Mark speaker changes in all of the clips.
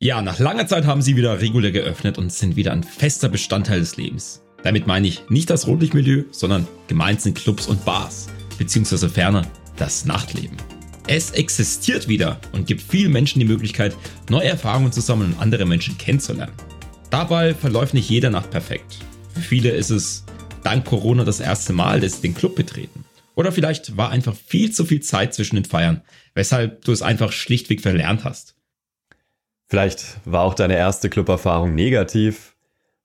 Speaker 1: Ja, nach langer Zeit haben sie wieder regulär geöffnet und sind wieder ein fester Bestandteil des Lebens. Damit meine ich nicht das Rotlichtmilieu, sondern gemeint sind Clubs und Bars, beziehungsweise ferner das Nachtleben. Es existiert wieder und gibt vielen Menschen die Möglichkeit, neue Erfahrungen zu sammeln und andere Menschen kennenzulernen. Dabei verläuft nicht jede Nacht perfekt. Für viele ist es dank Corona das erste Mal, dass sie den Club betreten. Oder vielleicht war einfach viel zu viel Zeit zwischen den Feiern, weshalb du es einfach schlichtweg verlernt hast.
Speaker 2: Vielleicht war auch deine erste Club-Erfahrung negativ,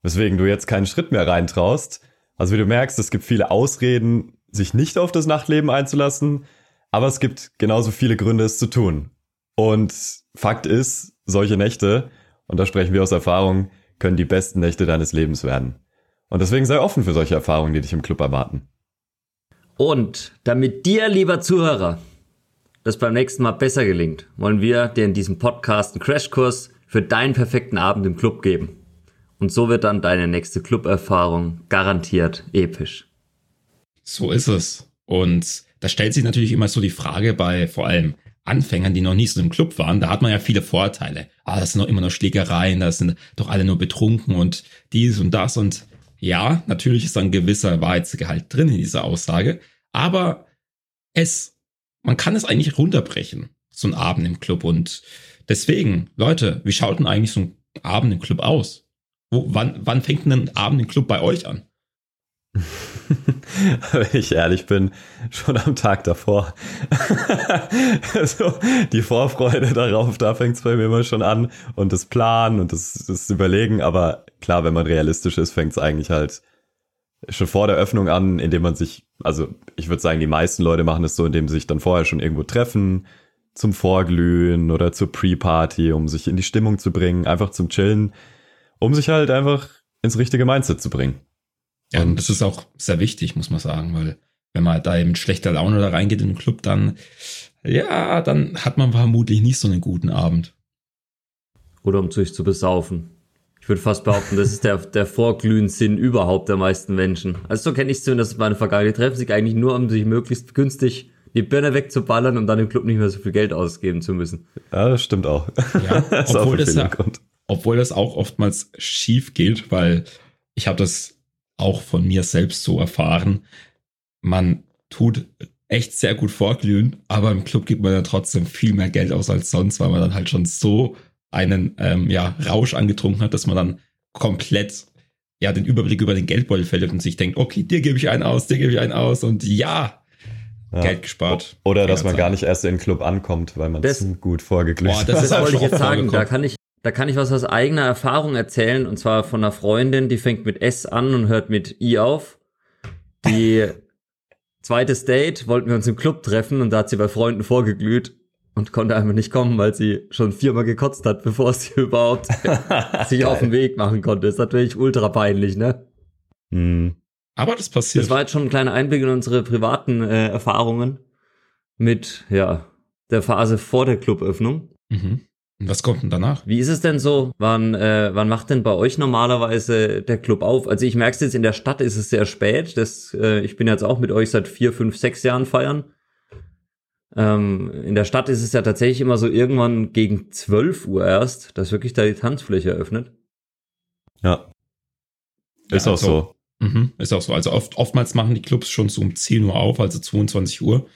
Speaker 2: weswegen du jetzt keinen Schritt mehr reintraust. Also wie du merkst, es gibt viele Ausreden, sich nicht auf das Nachtleben einzulassen, aber es gibt genauso viele Gründe, es zu tun. Und Fakt ist, solche Nächte, und da sprechen wir aus Erfahrung, können die besten Nächte deines Lebens werden. Und deswegen sei offen für solche Erfahrungen, die dich im Club erwarten.
Speaker 3: Und damit dir, lieber Zuhörer, das beim nächsten Mal besser gelingt, wollen wir dir in diesem Podcast einen Crashkurs für deinen perfekten Abend im Club geben. Und so wird dann deine nächste Club-Erfahrung garantiert episch.
Speaker 1: So ist es. Und da stellt sich natürlich immer so die Frage bei vor allem Anfängern, die noch nie so im Club waren, da hat man ja viele Vorteile. Ah, das sind noch immer noch Schlägereien, da sind doch alle nur betrunken und dies und das und ja, natürlich ist da ein gewisser Wahrheitsgehalt drin in dieser Aussage, aber es man kann es eigentlich runterbrechen, so ein Abend im Club. Und deswegen, Leute, wie schaut denn eigentlich so ein Abend im Club aus? Wo, wann, wann fängt denn ein Abend im Club bei euch an?
Speaker 2: Wenn ich ehrlich bin, schon am Tag davor. also die Vorfreude darauf, da fängt es bei mir immer schon an und das Planen und das, das Überlegen. Aber klar, wenn man realistisch ist, fängt es eigentlich halt schon vor der Öffnung an, indem man sich, also ich würde sagen, die meisten Leute machen es so, indem sie sich dann vorher schon irgendwo treffen, zum Vorglühen oder zur Pre-Party, um sich in die Stimmung zu bringen, einfach zum Chillen, um sich halt einfach ins richtige Mindset zu bringen.
Speaker 1: Ja, und das ist auch sehr wichtig, muss man sagen, weil wenn man da eben mit schlechter Laune da reingeht in den Club, dann, ja, dann hat man vermutlich nicht so einen guten Abend.
Speaker 3: Oder um sich zu besaufen. Ich würde fast behaupten, das ist der, der Vorglühen-Sinn überhaupt der meisten Menschen. Also so kenne ich es zumindest meine Vergangenheit. Die treffen sich eigentlich nur, um sich möglichst günstig die Birne wegzuballern und dann im Club nicht mehr so viel Geld ausgeben zu müssen.
Speaker 2: Ja, das stimmt auch.
Speaker 1: Ja, obwohl, das ja, obwohl das auch oftmals schief geht, weil ich habe das auch von mir selbst so erfahren. Man tut echt sehr gut vorglühen, aber im Club gibt man ja trotzdem viel mehr Geld aus als sonst, weil man dann halt schon so einen ähm, ja, Rausch angetrunken hat, dass man dann komplett ja den Überblick über den Geldbeutel verliert und sich denkt, okay, dir gebe ich einen aus, dir gebe ich einen aus und ja, ja. Geld gespart.
Speaker 2: Oder dass man Zeit. gar nicht erst in den Club ankommt, weil man das, zu gut vorgeglückt
Speaker 3: hat. Das, das wollte ich jetzt sagen. Da kann ich, da kann ich was aus eigener Erfahrung erzählen und zwar von einer Freundin, die fängt mit S an und hört mit I auf. Die zweites Date wollten wir uns im Club treffen und da hat sie bei Freunden vorgeglüht und konnte einfach nicht kommen, weil sie schon viermal gekotzt hat, bevor sie überhaupt sich auf den Weg machen konnte. ist natürlich ultra peinlich, ne?
Speaker 1: Mhm. Aber das passiert.
Speaker 3: Das war jetzt schon ein kleiner Einblick in unsere privaten äh, Erfahrungen mit, ja, der Phase vor der Cluböffnung.
Speaker 1: Mhm. Und was kommt denn danach?
Speaker 3: Wie ist es denn so? Wann, äh, wann macht denn bei euch normalerweise der Club auf? Also ich merke es jetzt in der Stadt ist es sehr spät. Das, äh, ich bin jetzt auch mit euch seit vier, fünf, sechs Jahren feiern. Ähm, in der Stadt ist es ja tatsächlich immer so irgendwann gegen 12 Uhr erst, dass wirklich da die Tanzfläche eröffnet.
Speaker 2: Ja. Ist ja, auch also, so.
Speaker 1: Mhm, ist auch so. Also oft, oftmals machen die Clubs schon so um 10 Uhr auf, also 22 Uhr.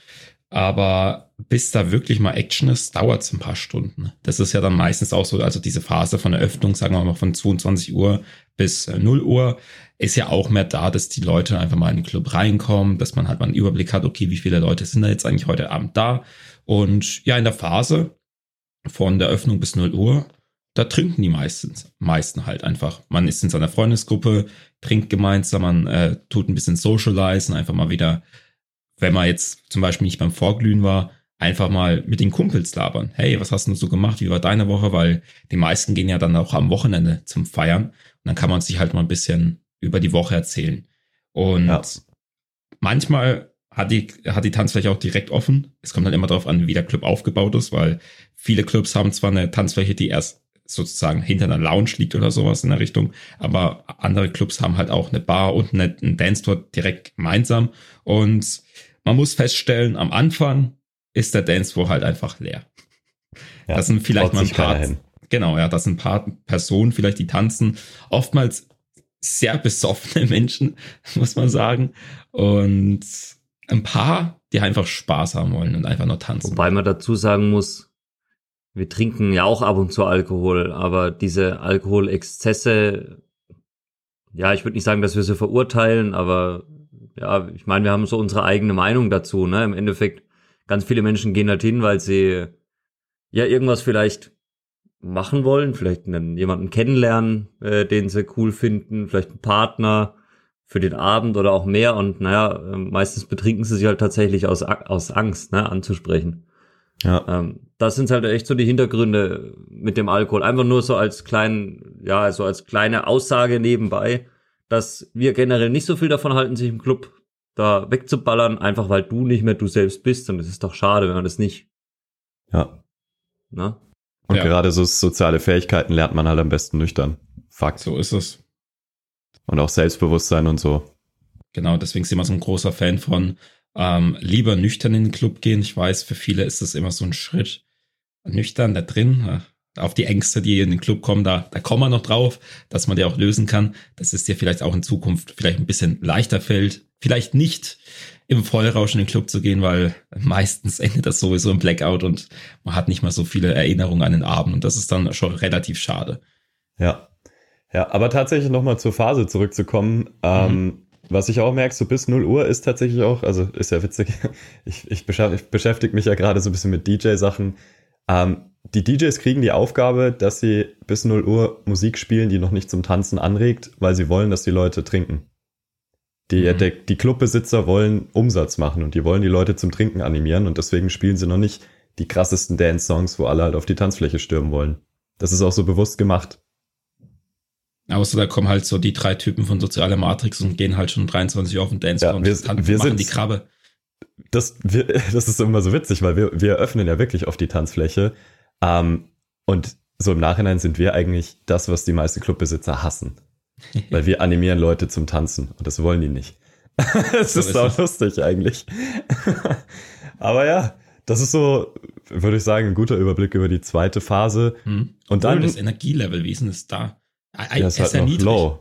Speaker 1: Aber bis da wirklich mal Action ist, dauert es ein paar Stunden. Das ist ja dann meistens auch so, also diese Phase von Eröffnung, sagen wir mal von 22 Uhr bis 0 Uhr, ist ja auch mehr da, dass die Leute einfach mal in den Club reinkommen, dass man halt mal einen Überblick hat, okay, wie viele Leute sind da jetzt eigentlich heute Abend da? Und ja, in der Phase von der Öffnung bis 0 Uhr, da trinken die meistens, meisten halt einfach. Man ist in seiner Freundesgruppe, trinkt gemeinsam, man äh, tut ein bisschen socializen, einfach mal wieder, wenn man jetzt zum Beispiel nicht beim Vorglühen war, einfach mal mit den Kumpels labern. Hey, was hast du so gemacht? Wie war deine Woche? Weil die meisten gehen ja dann auch am Wochenende zum Feiern. Und dann kann man sich halt mal ein bisschen über die Woche erzählen. Und ja. manchmal hat die, hat die Tanzfläche auch direkt offen. Es kommt halt immer darauf an, wie der Club aufgebaut ist, weil viele Clubs haben zwar eine Tanzfläche, die erst sozusagen hinter einer Lounge liegt oder sowas in der Richtung, aber andere Clubs haben halt auch eine Bar und eine, einen Dance-Tour direkt gemeinsam. Und man muss feststellen, am Anfang ist der Dancefloor halt einfach leer. Ja, da sind vielleicht mal ein paar, genau, ja, das sind ein paar Personen vielleicht, die tanzen. Oftmals sehr besoffene Menschen, muss man sagen. Und ein paar, die einfach Spaß haben wollen und einfach nur tanzen.
Speaker 3: Wobei man dazu sagen muss, wir trinken ja auch ab und zu Alkohol, aber diese Alkoholexzesse, ja, ich würde nicht sagen, dass wir sie verurteilen, aber ja, ich meine, wir haben so unsere eigene Meinung dazu, ne? Im Endeffekt, ganz viele Menschen gehen halt hin, weil sie ja irgendwas vielleicht machen wollen, vielleicht einen, jemanden kennenlernen, äh, den sie cool finden, vielleicht einen Partner für den Abend oder auch mehr und naja, ähm, meistens betrinken sie sich halt tatsächlich aus, aus Angst, ne, anzusprechen. Ja. Ähm, das sind halt echt so die Hintergründe mit dem Alkohol. Einfach nur so als kleinen, ja, so als kleine Aussage nebenbei, dass wir generell nicht so viel davon halten, sich im Club da wegzuballern, einfach weil du nicht mehr du selbst bist. Und es ist doch schade, wenn man das nicht.
Speaker 2: Ja. Na? Und ja. gerade so soziale Fähigkeiten lernt man halt am besten nüchtern.
Speaker 1: Fakt. So ist es.
Speaker 2: Und auch Selbstbewusstsein und so.
Speaker 1: Genau, deswegen sind wir so ein großer Fan von ähm, lieber nüchtern in den Club gehen. Ich weiß, für viele ist das immer so ein Schritt. Nüchtern da drin, auf die Ängste, die in den Club kommen, da, da kommen wir noch drauf, dass man die auch lösen kann. Dass es dir vielleicht auch in Zukunft vielleicht ein bisschen leichter fällt. Vielleicht nicht im Vollrausch in den Club zu gehen, weil meistens endet das sowieso im Blackout und man hat nicht mal so viele Erinnerungen an den Abend und das ist dann schon relativ schade.
Speaker 2: Ja. Ja, aber tatsächlich nochmal zur Phase zurückzukommen. Ähm, mhm. Was ich auch merke, so bis 0 Uhr ist tatsächlich auch, also ist ja witzig, ich, ich, beschäftige, ich beschäftige mich ja gerade so ein bisschen mit DJ-Sachen. Ähm, die DJs kriegen die Aufgabe, dass sie bis 0 Uhr Musik spielen, die noch nicht zum Tanzen anregt, weil sie wollen, dass die Leute trinken. Die, mhm. der, die Clubbesitzer wollen Umsatz machen und die wollen die Leute zum Trinken animieren und deswegen spielen sie noch nicht die krassesten Dance-Songs, wo alle halt auf die Tanzfläche stürmen wollen. Das ist auch so bewusst gemacht.
Speaker 1: Außer da kommen halt so die drei Typen von Soziale Matrix und gehen halt schon 23 Uhr auf den Dance
Speaker 2: ja, und wir, wir sind
Speaker 1: die Krabbe.
Speaker 2: Das, wir, das ist immer so witzig, weil wir, wir öffnen ja wirklich auf die Tanzfläche. Ähm, und so im Nachhinein sind wir eigentlich das, was die meisten Clubbesitzer hassen. Weil wir animieren Leute zum Tanzen und das wollen die nicht. Es ist auch lustig eigentlich. Aber ja, das ist so, würde ich sagen, ein guter Überblick über die zweite Phase.
Speaker 1: Hm. Und dann. das Energielevel, wie ist denn das da?
Speaker 2: Ja, ist halt sehr niedrig. Low.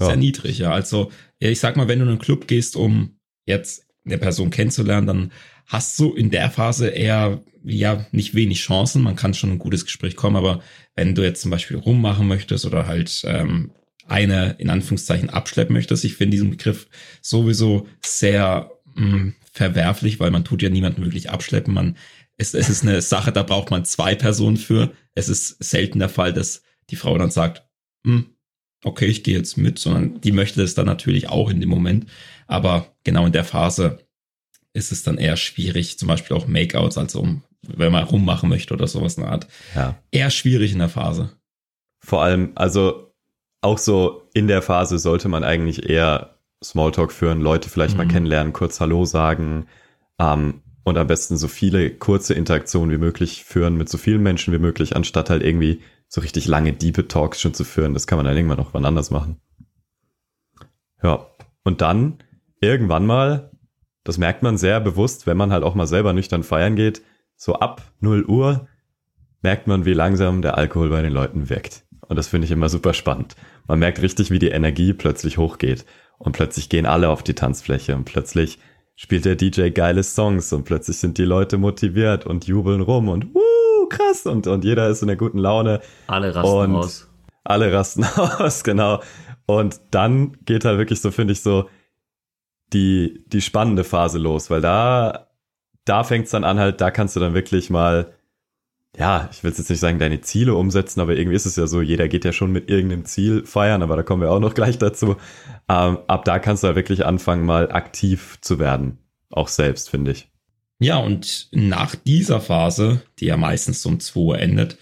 Speaker 1: Ja. Sehr niedrig, ja. Also, ich sag mal, wenn du in einen Club gehst, um jetzt eine Person kennenzulernen, dann hast du in der Phase eher, ja, nicht wenig Chancen. Man kann schon ein gutes Gespräch kommen, aber wenn du jetzt zum Beispiel rummachen möchtest oder halt ähm, eine in Anführungszeichen abschleppen möchtest. Ich finde diesen Begriff sowieso sehr mh, mm, verwerflich, weil man tut ja niemanden wirklich abschleppen. Man, es, es ist eine Sache, da braucht man zwei Personen für. Es ist selten der Fall, dass die Frau dann sagt, hm, okay, ich gehe jetzt mit, sondern die möchte es dann natürlich auch in dem Moment. Aber genau in der Phase ist es dann eher schwierig, zum Beispiel auch Makeouts, also wenn man rummachen möchte oder sowas in der Art.
Speaker 2: Ja.
Speaker 1: Eher schwierig in der Phase.
Speaker 2: Vor allem, also auch so in der Phase sollte man eigentlich eher Smalltalk führen, Leute vielleicht mhm. mal kennenlernen, kurz Hallo sagen ähm, und am besten so viele kurze Interaktionen wie möglich führen mit so vielen Menschen wie möglich, anstatt halt irgendwie so richtig lange Deep Talks schon zu führen. Das kann man dann irgendwann noch wann anders machen. Ja, und dann irgendwann mal, das merkt man sehr bewusst, wenn man halt auch mal selber nüchtern feiern geht, so ab 0 Uhr merkt man, wie langsam der Alkohol bei den Leuten wirkt. Und das finde ich immer super spannend. Man merkt richtig, wie die Energie plötzlich hochgeht. Und plötzlich gehen alle auf die Tanzfläche und plötzlich spielt der DJ geile Songs und plötzlich sind die Leute motiviert und jubeln rum und wuh, krass und, und jeder ist in der guten Laune.
Speaker 3: Alle rasten und aus.
Speaker 2: Alle rasten aus, genau. Und dann geht halt wirklich so, finde ich, so die, die spannende Phase los, weil da, da fängt's dann an halt, da kannst du dann wirklich mal ja, ich will jetzt nicht sagen, deine Ziele umsetzen, aber irgendwie ist es ja so, jeder geht ja schon mit irgendeinem Ziel feiern, aber da kommen wir auch noch gleich dazu. Ähm, ab da kannst du ja wirklich anfangen, mal aktiv zu werden. Auch selbst, finde ich.
Speaker 1: Ja, und nach dieser Phase, die ja meistens um 2 Uhr endet,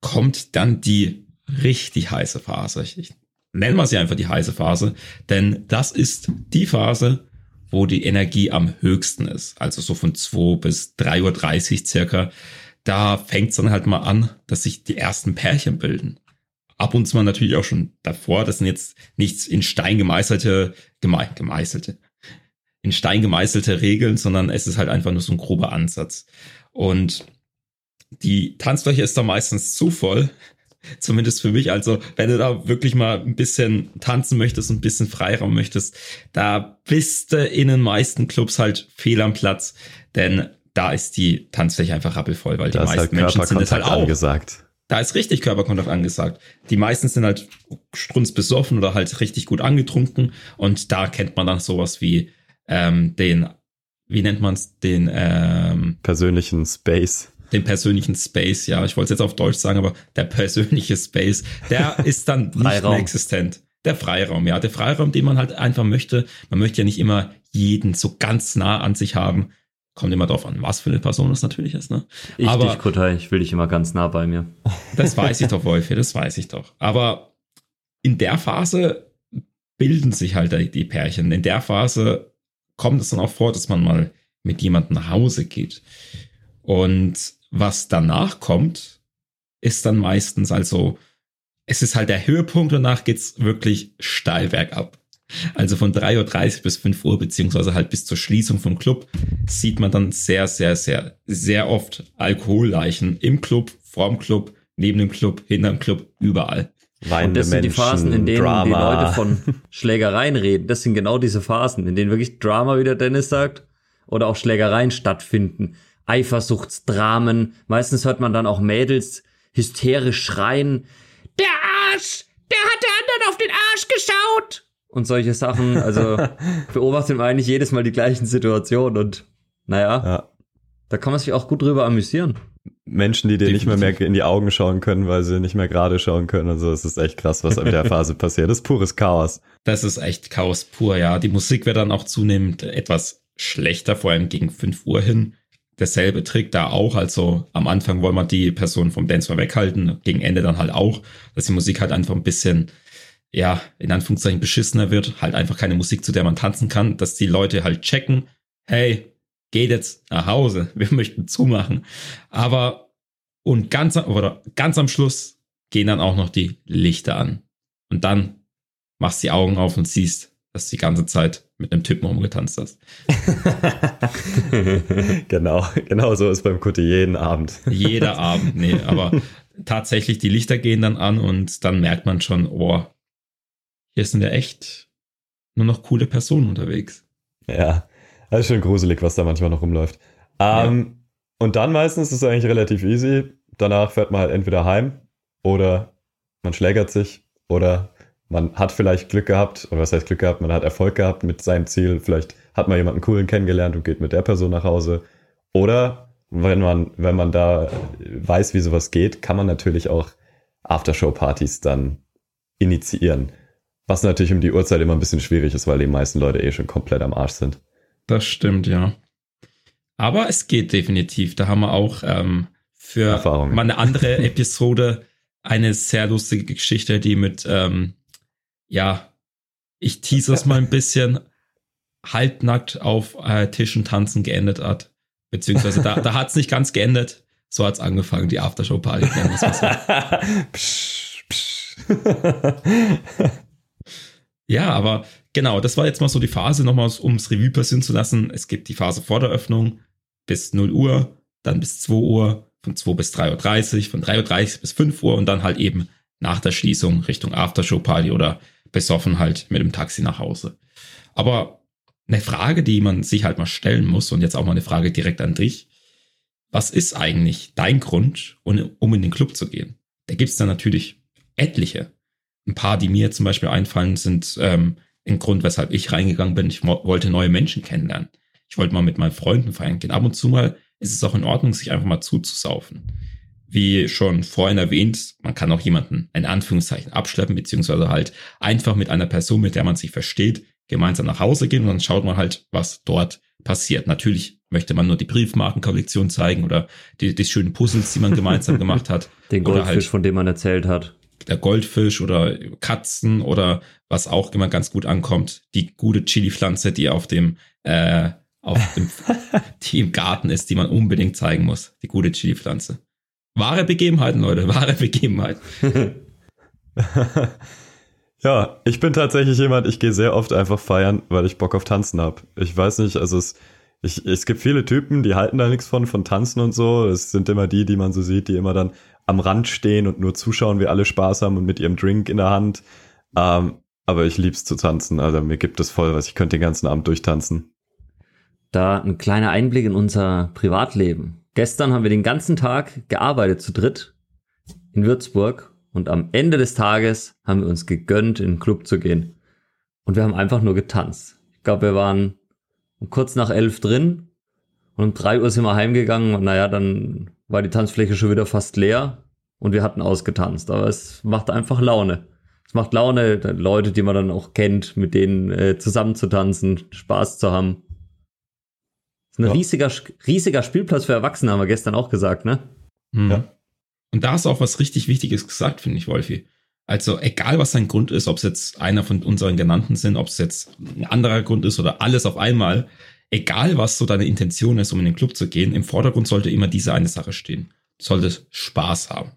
Speaker 1: kommt dann die richtig heiße Phase. Ich, ich nenne mal sie einfach die heiße Phase, denn das ist die Phase, wo die Energie am höchsten ist. Also so von 2 bis 3.30 Uhr circa da fängt es dann halt mal an, dass sich die ersten Pärchen bilden. Ab und zu mal natürlich auch schon davor. Das sind jetzt nichts in Stein gemeißelte, geme gemeißelte, in Stein gemeißelte Regeln, sondern es ist halt einfach nur so ein grober Ansatz. Und die Tanzfläche ist da meistens zu voll, Zumindest für mich. Also, wenn du da wirklich mal ein bisschen tanzen möchtest und ein bisschen Freiraum möchtest, da bist du in den meisten Clubs halt fehl am Platz. Denn da ist die Tanzfläche einfach rappelvoll, weil die
Speaker 2: da
Speaker 1: meisten
Speaker 2: halt
Speaker 1: Menschen sind es halt auch.
Speaker 2: Angesagt.
Speaker 1: Da ist richtig Körperkontakt angesagt. Die meisten sind halt strunzbesoffen oder halt richtig gut angetrunken. Und da kennt man dann sowas wie ähm, den, wie nennt man es, den ähm,
Speaker 2: persönlichen Space
Speaker 1: den persönlichen Space, ja, ich wollte es jetzt auf Deutsch sagen, aber der persönliche Space, der ist dann nicht mehr existent. Der Freiraum, ja, der Freiraum, den man halt einfach möchte. Man möchte ja nicht immer jeden so ganz nah an sich haben. Kommt immer drauf an, was für eine Person es natürlich ist, ne?
Speaker 3: Ich aber, dich, Kutai, ich will dich immer ganz nah bei mir.
Speaker 1: Das weiß ich doch, Wolfi, das weiß ich doch. Aber in der Phase bilden sich halt die Pärchen. In der Phase kommt es dann auch vor, dass man mal mit jemandem nach Hause geht. Und was danach kommt, ist dann meistens also, es ist halt der Höhepunkt, danach geht's wirklich steil bergab. Also von 3.30 Uhr bis 5 Uhr, beziehungsweise halt bis zur Schließung vom Club, sieht man dann sehr, sehr, sehr, sehr oft Alkoholleichen im Club, vorm Club, neben dem Club, hinterm Club, überall.
Speaker 3: Weinende und das sind die Phasen, in denen Drama. die Leute von Schlägereien reden. Das sind genau diese Phasen, in denen wirklich Drama, wie der Dennis sagt, oder auch Schlägereien stattfinden. Eifersuchtsdramen. Meistens hört man dann auch Mädels hysterisch schreien. Der Arsch! Der hat der anderen auf den Arsch geschaut! Und solche Sachen. Also beobachtet man eigentlich jedes Mal die gleichen Situationen und naja, ja. da kann man sich auch gut drüber amüsieren.
Speaker 2: Menschen, die dir Definitiv. nicht mehr, mehr in die Augen schauen können, weil sie nicht mehr gerade schauen können. Also es ist echt krass, was in der Phase passiert. Das ist pures Chaos.
Speaker 1: Das ist echt Chaos pur, ja. Die Musik wird dann auch zunehmend etwas schlechter, vor allem gegen 5 Uhr hin derselbe Trick da auch. Also am Anfang wollen wir die Person vom Dance mal weghalten, gegen Ende dann halt auch, dass die Musik halt einfach ein bisschen, ja, in Anführungszeichen beschissener wird. Halt einfach keine Musik, zu der man tanzen kann, dass die Leute halt checken, hey, geht jetzt nach Hause, wir möchten zumachen. Aber und ganz, oder ganz am Schluss gehen dann auch noch die Lichter an. Und dann machst die Augen auf und siehst, dass du die ganze Zeit mit einem Typen rumgetanzt hast.
Speaker 2: genau, genau so ist beim Kutte jeden Abend.
Speaker 1: Jeder Abend, nee, aber tatsächlich die Lichter gehen dann an und dann merkt man schon, oh, hier sind ja echt nur noch coole Personen unterwegs.
Speaker 2: Ja, das ist schon gruselig, was da manchmal noch rumläuft. Ähm, ja. Und dann meistens ist es eigentlich relativ easy. Danach fährt man halt entweder heim oder man schlägert sich oder man hat vielleicht Glück gehabt, oder was heißt Glück gehabt, man hat Erfolg gehabt mit seinem Ziel, vielleicht hat man jemanden coolen kennengelernt und geht mit der Person nach Hause. Oder wenn man, wenn man da weiß, wie sowas geht, kann man natürlich auch Aftershow-Partys dann initiieren. Was natürlich um die Uhrzeit immer ein bisschen schwierig ist, weil die meisten Leute eh schon komplett am Arsch sind.
Speaker 1: Das stimmt, ja. Aber es geht definitiv. Da haben wir auch ähm, für mal eine andere Episode eine sehr lustige Geschichte, die mit ähm, ja, ich tease es mal ein bisschen, halbnackt auf äh, Tischen tanzen geendet hat. Beziehungsweise da, da hat es nicht ganz geendet. So hat es angefangen, die Aftershow-Party. ja, aber genau, das war jetzt mal so die Phase, nochmal ums Revue passieren zu lassen. Es gibt die Phase vor der Öffnung bis 0 Uhr, dann bis 2 Uhr, von 2 bis 3.30 Uhr, von 3.30 Uhr bis 5 Uhr und dann halt eben nach der Schließung Richtung Aftershow-Party oder besoffen halt mit dem Taxi nach Hause. Aber eine Frage, die man sich halt mal stellen muss und jetzt auch mal eine Frage direkt an dich. Was ist eigentlich dein Grund, um in den Club zu gehen? Da gibt's dann natürlich etliche. Ein paar, die mir zum Beispiel einfallen, sind ähm, ein Grund, weshalb ich reingegangen bin. Ich wollte neue Menschen kennenlernen. Ich wollte mal mit meinen Freunden feiern gehen. Ab und zu mal ist es auch in Ordnung, sich einfach mal zuzusaufen wie schon vorhin erwähnt, man kann auch jemanden in Anführungszeichen abschleppen, beziehungsweise halt einfach mit einer Person, mit der man sich versteht, gemeinsam nach Hause gehen und dann schaut man halt, was dort passiert. Natürlich möchte man nur die Briefmarkenkollektion zeigen oder die, die schönen Puzzles, die man gemeinsam gemacht hat.
Speaker 3: Den Goldfisch, halt von dem man erzählt hat.
Speaker 1: Der Goldfisch oder Katzen oder was auch immer ganz gut ankommt, die gute Chili-Pflanze, die auf dem, äh, auf dem, die im Garten ist, die man unbedingt zeigen muss. Die gute Chili-Pflanze. Wahre Begebenheiten, Leute, wahre Begebenheiten.
Speaker 2: ja, ich bin tatsächlich jemand, ich gehe sehr oft einfach feiern, weil ich Bock auf Tanzen hab. Ich weiß nicht, also es, ich, es gibt viele Typen, die halten da nichts von, von Tanzen und so. Es sind immer die, die man so sieht, die immer dann am Rand stehen und nur zuschauen, wie alle Spaß haben und mit ihrem Drink in der Hand. Ähm, aber ich lieb's zu tanzen. Also mir gibt es voll was. Ich könnte den ganzen Abend durchtanzen.
Speaker 3: Da ein kleiner Einblick in unser Privatleben. Gestern haben wir den ganzen Tag gearbeitet zu dritt in Würzburg und am Ende des Tages haben wir uns gegönnt, in den Club zu gehen. Und wir haben einfach nur getanzt. Ich glaube, wir waren kurz nach elf drin und um drei Uhr sind wir heimgegangen und naja, dann war die Tanzfläche schon wieder fast leer und wir hatten ausgetanzt. Aber es macht einfach Laune. Es macht Laune, Leute, die man dann auch kennt, mit denen äh, zusammen zu tanzen, Spaß zu haben. Das ist ein ja. riesiger, riesiger Spielplatz für Erwachsene, haben wir gestern auch gesagt, ne?
Speaker 1: Mhm. Ja. Und da hast du auch was richtig Wichtiges gesagt, finde ich, Wolfi. Also egal, was sein Grund ist, ob es jetzt einer von unseren genannten sind, ob es jetzt ein anderer Grund ist oder alles auf einmal, egal was so deine Intention ist, um in den Club zu gehen, im Vordergrund sollte immer diese eine Sache stehen. Du solltest Spaß haben.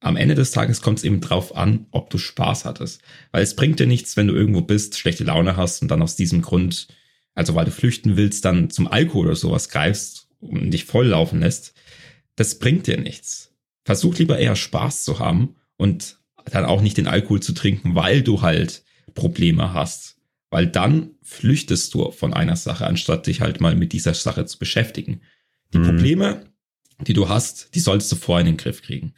Speaker 1: Am Ende des Tages kommt es eben drauf an, ob du Spaß hattest. Weil es bringt dir nichts, wenn du irgendwo bist, schlechte Laune hast und dann aus diesem Grund, also weil du flüchten willst, dann zum Alkohol oder sowas greifst und dich volllaufen lässt. Das bringt dir nichts versuch lieber eher Spaß zu haben und dann auch nicht den Alkohol zu trinken, weil du halt Probleme hast. Weil dann flüchtest du von einer Sache, anstatt dich halt mal mit dieser Sache zu beschäftigen. Die mhm. Probleme, die du hast, die solltest du vorher in den Griff kriegen.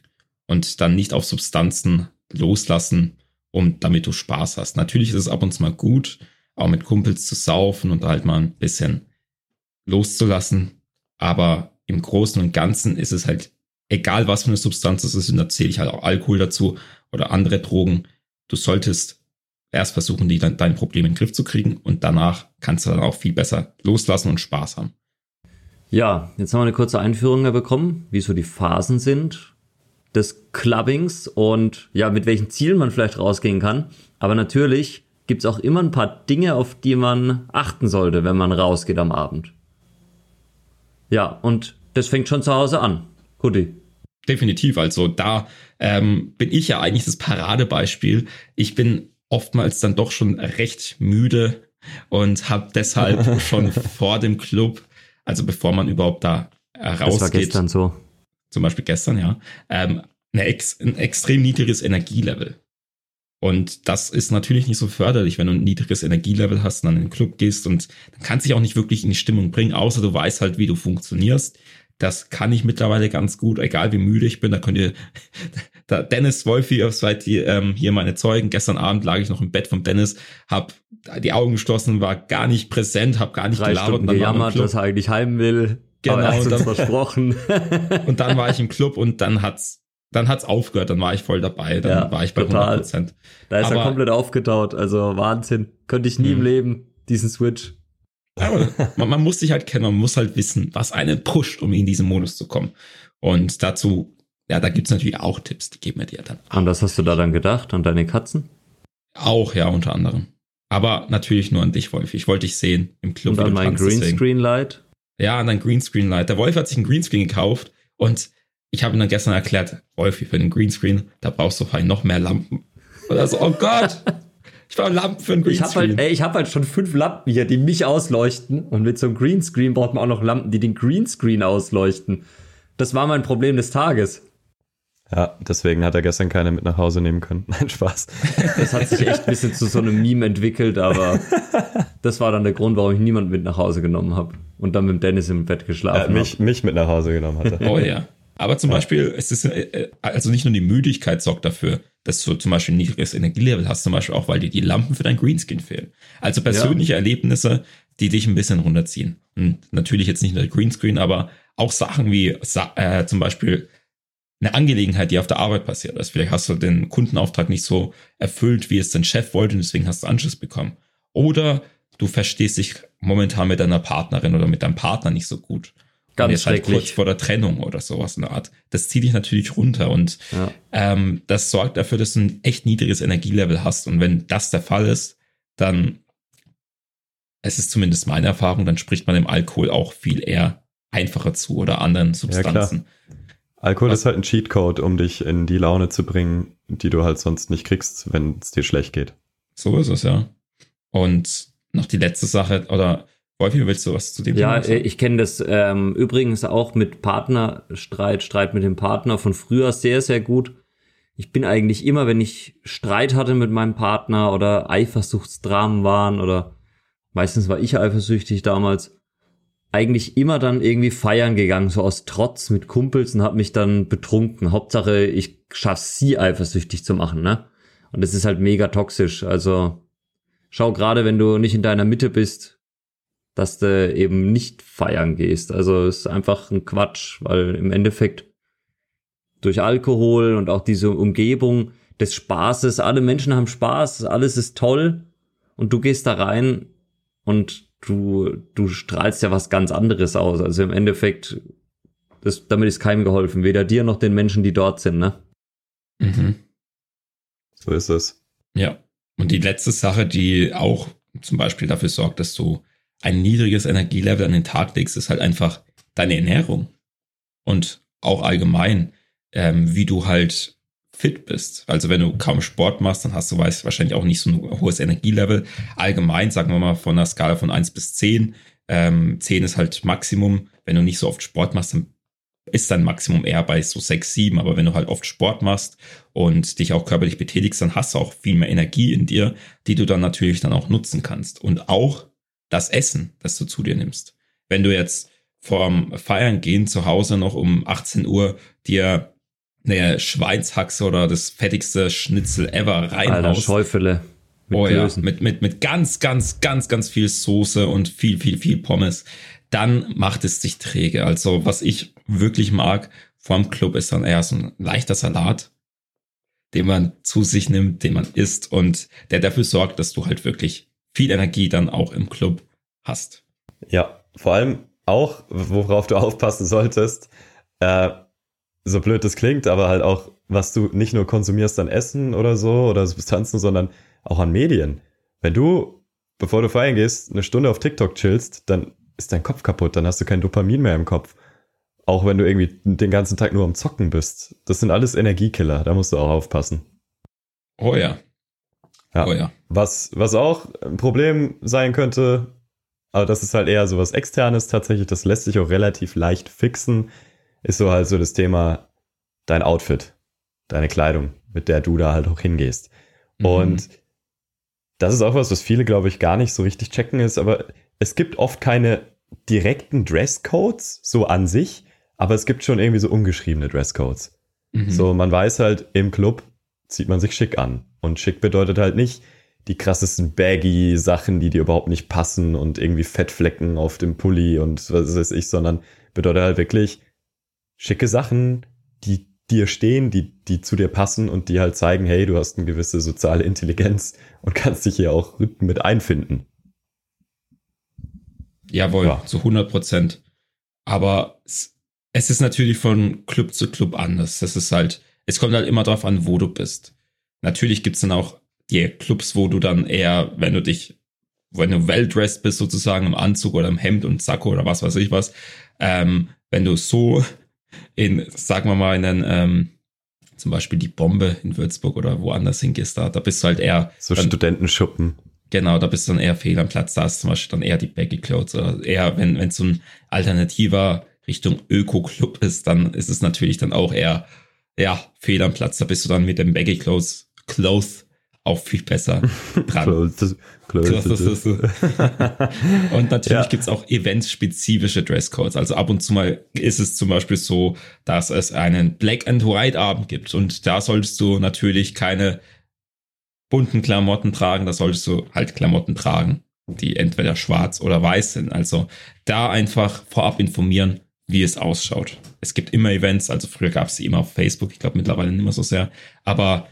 Speaker 1: Und dann nicht auf Substanzen loslassen, um damit du Spaß hast. Natürlich ist es ab und zu mal gut, auch mit Kumpels zu saufen und halt mal ein bisschen loszulassen. Aber im Großen und Ganzen ist es halt egal was für eine Substanz es ist, und da zähle ich halt auch Alkohol dazu oder andere Drogen, du solltest erst versuchen, die, dein Problem in den Griff zu kriegen und danach kannst du dann auch viel besser loslassen und Spaß haben.
Speaker 3: Ja, jetzt haben wir eine kurze Einführung bekommen, wie so die Phasen sind des Clubbings und ja, mit welchen Zielen man vielleicht rausgehen kann. Aber natürlich gibt es auch immer ein paar Dinge, auf die man achten sollte, wenn man rausgeht am Abend. Ja, und das fängt schon zu Hause an. Hoodie.
Speaker 1: Definitiv. Also da ähm, bin ich ja eigentlich das Paradebeispiel. Ich bin oftmals dann doch schon recht müde und habe deshalb schon vor dem Club, also bevor man überhaupt da rausgeht. Das war
Speaker 3: gestern so.
Speaker 1: Zum Beispiel gestern, ja. Ähm, eine ex ein extrem niedriges Energielevel. Und das ist natürlich nicht so förderlich, wenn du ein niedriges Energielevel hast und dann in den Club gehst und dann kannst du dich auch nicht wirklich in die Stimmung bringen, außer du weißt halt, wie du funktionierst. Das kann ich mittlerweile ganz gut, egal wie müde ich bin. Da könnt ihr, da Dennis Wolfi, seid ihr ähm, hier meine Zeugen. Gestern Abend lag ich noch im Bett vom Dennis, hab die Augen geschlossen, war gar nicht präsent, hab gar nicht
Speaker 3: Drei gelabert. Stunden gejammert, dass er eigentlich heim will.
Speaker 1: Genau.
Speaker 3: Er dann, versprochen.
Speaker 1: und dann war ich im Club und dann hat's, dann hat's aufgehört, dann war ich voll dabei, dann ja, war ich bei total. 100%.
Speaker 3: Da ist Aber, er komplett aufgetaut, also Wahnsinn. Könnte ich nie im hm. Leben, diesen Switch.
Speaker 1: Aber man, man, muss sich halt kennen, man muss halt wissen, was einen pusht, um in diesen Modus zu kommen. Und dazu, ja, da gibt's natürlich auch Tipps, die geben wir dir dann.
Speaker 3: An was hast du da dann gedacht? An deine Katzen?
Speaker 1: Auch, ja, unter anderem. Aber natürlich nur an dich, Wolf. Ich wollte dich sehen im Club.
Speaker 3: Und an mein Greenscreen-Light?
Speaker 1: Ja, an dein Greenscreen-Light. Der Wolf hat sich ein Greenscreen gekauft und ich habe ihm dann gestern erklärt, Wolfi, für den Greenscreen, da brauchst du vielleicht noch mehr Lampen. Und er so, oh Gott, Ich brauche Lampen für ein
Speaker 3: Greenscreen. Ich habe halt, ey, ich hab halt schon fünf Lampen hier, die mich ausleuchten. Und mit so einem Greenscreen braucht man auch noch Lampen, die den Greenscreen ausleuchten. Das war mein Problem des Tages.
Speaker 2: Ja, deswegen hat er gestern keine mit nach Hause nehmen können. Nein, Spaß.
Speaker 3: Das hat sich echt ein bisschen zu so einem Meme entwickelt, aber das war dann der Grund, warum ich niemanden mit nach Hause genommen habe und dann mit Dennis im Bett geschlafen
Speaker 2: habe. mich, mich mit nach Hause genommen hatte.
Speaker 1: Oh ja. Aber zum ja. Beispiel, es ist, äh, äh, also nicht nur die Müdigkeit sorgt dafür, dass du zum Beispiel ein niedriges Energielevel hast, zum Beispiel auch, weil dir die Lampen für dein Greenscreen fehlen. Also persönliche ja. Erlebnisse, die dich ein bisschen runterziehen. Und natürlich jetzt nicht nur Greenscreen, aber auch Sachen wie äh, zum Beispiel eine Angelegenheit, die auf der Arbeit passiert ist. Vielleicht hast du den Kundenauftrag nicht so erfüllt, wie es dein Chef wollte und deswegen hast du Anschluss bekommen. Oder du verstehst dich momentan mit deiner Partnerin oder mit deinem Partner nicht so gut. Ganz jetzt halt kurz vor der Trennung oder sowas in der Art. Das zieht dich natürlich runter und ja. ähm, das sorgt dafür, dass du ein echt niedriges Energielevel hast. Und wenn das der Fall ist, dann, es ist zumindest meine Erfahrung, dann spricht man dem Alkohol auch viel eher einfacher zu oder anderen Substanzen.
Speaker 2: Ja, Alkohol Was, ist halt ein Cheatcode, um dich in die Laune zu bringen, die du halt sonst nicht kriegst, wenn es dir schlecht geht.
Speaker 1: So ist es, ja. Und noch die letzte Sache, oder Wolfi, willst du was zu dem
Speaker 3: Ja, sagen? ich kenne das ähm, übrigens auch mit Partnerstreit, Streit mit dem Partner von früher sehr, sehr gut. Ich bin eigentlich immer, wenn ich Streit hatte mit meinem Partner oder Eifersuchtsdramen waren oder meistens war ich eifersüchtig damals, eigentlich immer dann irgendwie feiern gegangen, so aus Trotz mit Kumpels und hab mich dann betrunken. Hauptsache, ich schaff's sie eifersüchtig zu machen, ne? Und das ist halt mega toxisch. Also schau gerade, wenn du nicht in deiner Mitte bist, dass du eben nicht feiern gehst. Also ist einfach ein Quatsch, weil im Endeffekt durch Alkohol und auch diese Umgebung des Spaßes, alle Menschen haben Spaß, alles ist toll und du gehst da rein und du, du strahlst ja was ganz anderes aus. Also im Endeffekt, das, damit ist keinem geholfen, weder dir noch den Menschen, die dort sind, ne?
Speaker 2: Mhm. So ist es.
Speaker 1: Ja. Und die letzte Sache, die auch zum Beispiel dafür sorgt, dass du ein niedriges Energielevel an den Tag legst, ist halt einfach deine Ernährung. Und auch allgemein, ähm, wie du halt fit bist. Also wenn du kaum Sport machst, dann hast du weißt, wahrscheinlich auch nicht so ein hohes Energielevel. Allgemein, sagen wir mal, von einer Skala von eins bis zehn. Ähm, 10 ist halt Maximum. Wenn du nicht so oft Sport machst, dann ist dein Maximum eher bei so sechs sieben. Aber wenn du halt oft Sport machst und dich auch körperlich betätigst, dann hast du auch viel mehr Energie in dir, die du dann natürlich dann auch nutzen kannst. Und auch das Essen, das du zu dir nimmst. Wenn du jetzt vorm Feiern gehen zu Hause noch um 18 Uhr dir eine Schweinshaxe oder das fettigste Schnitzel ever reinhaust. Alter,
Speaker 3: Schäufele.
Speaker 1: Mit oh ja, mit, mit, mit ganz, ganz, ganz, ganz viel Soße und viel, viel, viel Pommes. Dann macht es sich träge. Also was ich wirklich mag vorm Club ist dann eher so ein leichter Salat, den man zu sich nimmt, den man isst und der dafür sorgt, dass du halt wirklich viel Energie dann auch im Club hast.
Speaker 2: Ja, vor allem auch, worauf du aufpassen solltest, äh, so blöd das klingt, aber halt auch, was du nicht nur konsumierst an Essen oder so oder Substanzen, sondern auch an Medien. Wenn du, bevor du feiern gehst, eine Stunde auf TikTok chillst, dann ist dein Kopf kaputt, dann hast du kein Dopamin mehr im Kopf. Auch wenn du irgendwie den ganzen Tag nur am Zocken bist. Das sind alles Energiekiller, da musst du auch aufpassen.
Speaker 1: Oh ja.
Speaker 2: Ja. Oh ja. Was, was auch ein Problem sein könnte, aber das ist halt eher so was Externes tatsächlich, das lässt sich auch relativ leicht fixen, ist so halt so das Thema dein Outfit, deine Kleidung, mit der du da halt auch hingehst. Mhm. Und das ist auch was, was viele, glaube ich, gar nicht so richtig checken ist, aber es gibt oft keine direkten Dresscodes so an sich, aber es gibt schon irgendwie so ungeschriebene Dresscodes. Mhm. So, man weiß halt, im Club zieht man sich schick an. Und schick bedeutet halt nicht die krassesten baggy Sachen, die dir überhaupt nicht passen und irgendwie Fettflecken auf dem Pulli und was weiß ich, sondern bedeutet halt wirklich, schicke Sachen, die dir stehen, die, die zu dir passen und die halt zeigen, hey, du hast eine gewisse soziale Intelligenz und kannst dich hier auch mit einfinden.
Speaker 1: Jawohl, ja. zu 100 Prozent. Aber es, es ist natürlich von Club zu Club anders. Das ist halt, es kommt halt immer drauf an, wo du bist. Natürlich gibt's dann auch die Clubs, wo du dann eher, wenn du dich, wenn du well dressed bist, sozusagen im Anzug oder im Hemd und Sakko oder was weiß ich was, ähm, wenn du so in, sagen wir mal, in einen, ähm, zum Beispiel die Bombe in Würzburg oder woanders hingehst, da, da bist du halt eher.
Speaker 2: So dann, Studentenschuppen.
Speaker 1: Genau, da bist du dann eher fehl am Platz. Da ist zum Beispiel dann eher die Baggy Clothes oder eher, wenn, wenn so ein alternativer Richtung Öko-Club ist, dann ist es natürlich dann auch eher, ja, fehl am Platz. Da bist du dann mit dem Baggy Clothes, Clothes auch viel besser dran. close, close, und natürlich ja. gibt's auch eventspezifische Dresscodes. Also ab und zu mal ist es zum Beispiel so, dass es einen Black and White Abend gibt und da solltest du natürlich keine bunten Klamotten tragen, da solltest du halt Klamotten tragen, die entweder schwarz oder weiß sind. Also da einfach vorab informieren, wie es ausschaut. Es gibt immer Events, also früher gab es sie immer auf Facebook, ich glaube mittlerweile nicht mehr so sehr, aber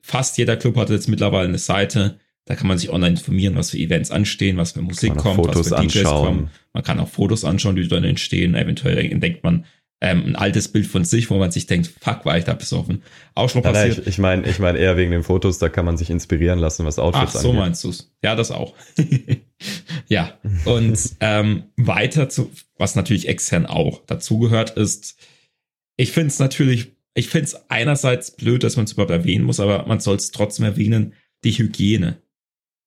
Speaker 1: fast jeder Club hat jetzt mittlerweile eine Seite. Da kann man sich online informieren, was für Events anstehen, was für Musik kommt,
Speaker 2: Fotos
Speaker 1: was für
Speaker 2: DJs anschauen. kommen.
Speaker 1: Man kann auch Fotos anschauen, die dann entstehen. Eventuell entdeckt man ähm, ein altes Bild von sich, wo man sich denkt, fuck, war ich da besoffen. Auch schon passiert.
Speaker 2: Nein, ich, meine ich mein eher wegen den Fotos, da kann man sich inspirieren lassen, was Outfits
Speaker 1: Ach, so angeht. meinst du's. Ja, das auch. ja, und ähm, weiter zu, was natürlich extern auch dazugehört, ist, ich finde es natürlich ich finde es einerseits blöd, dass man es überhaupt erwähnen muss, aber man soll es trotzdem erwähnen, die Hygiene.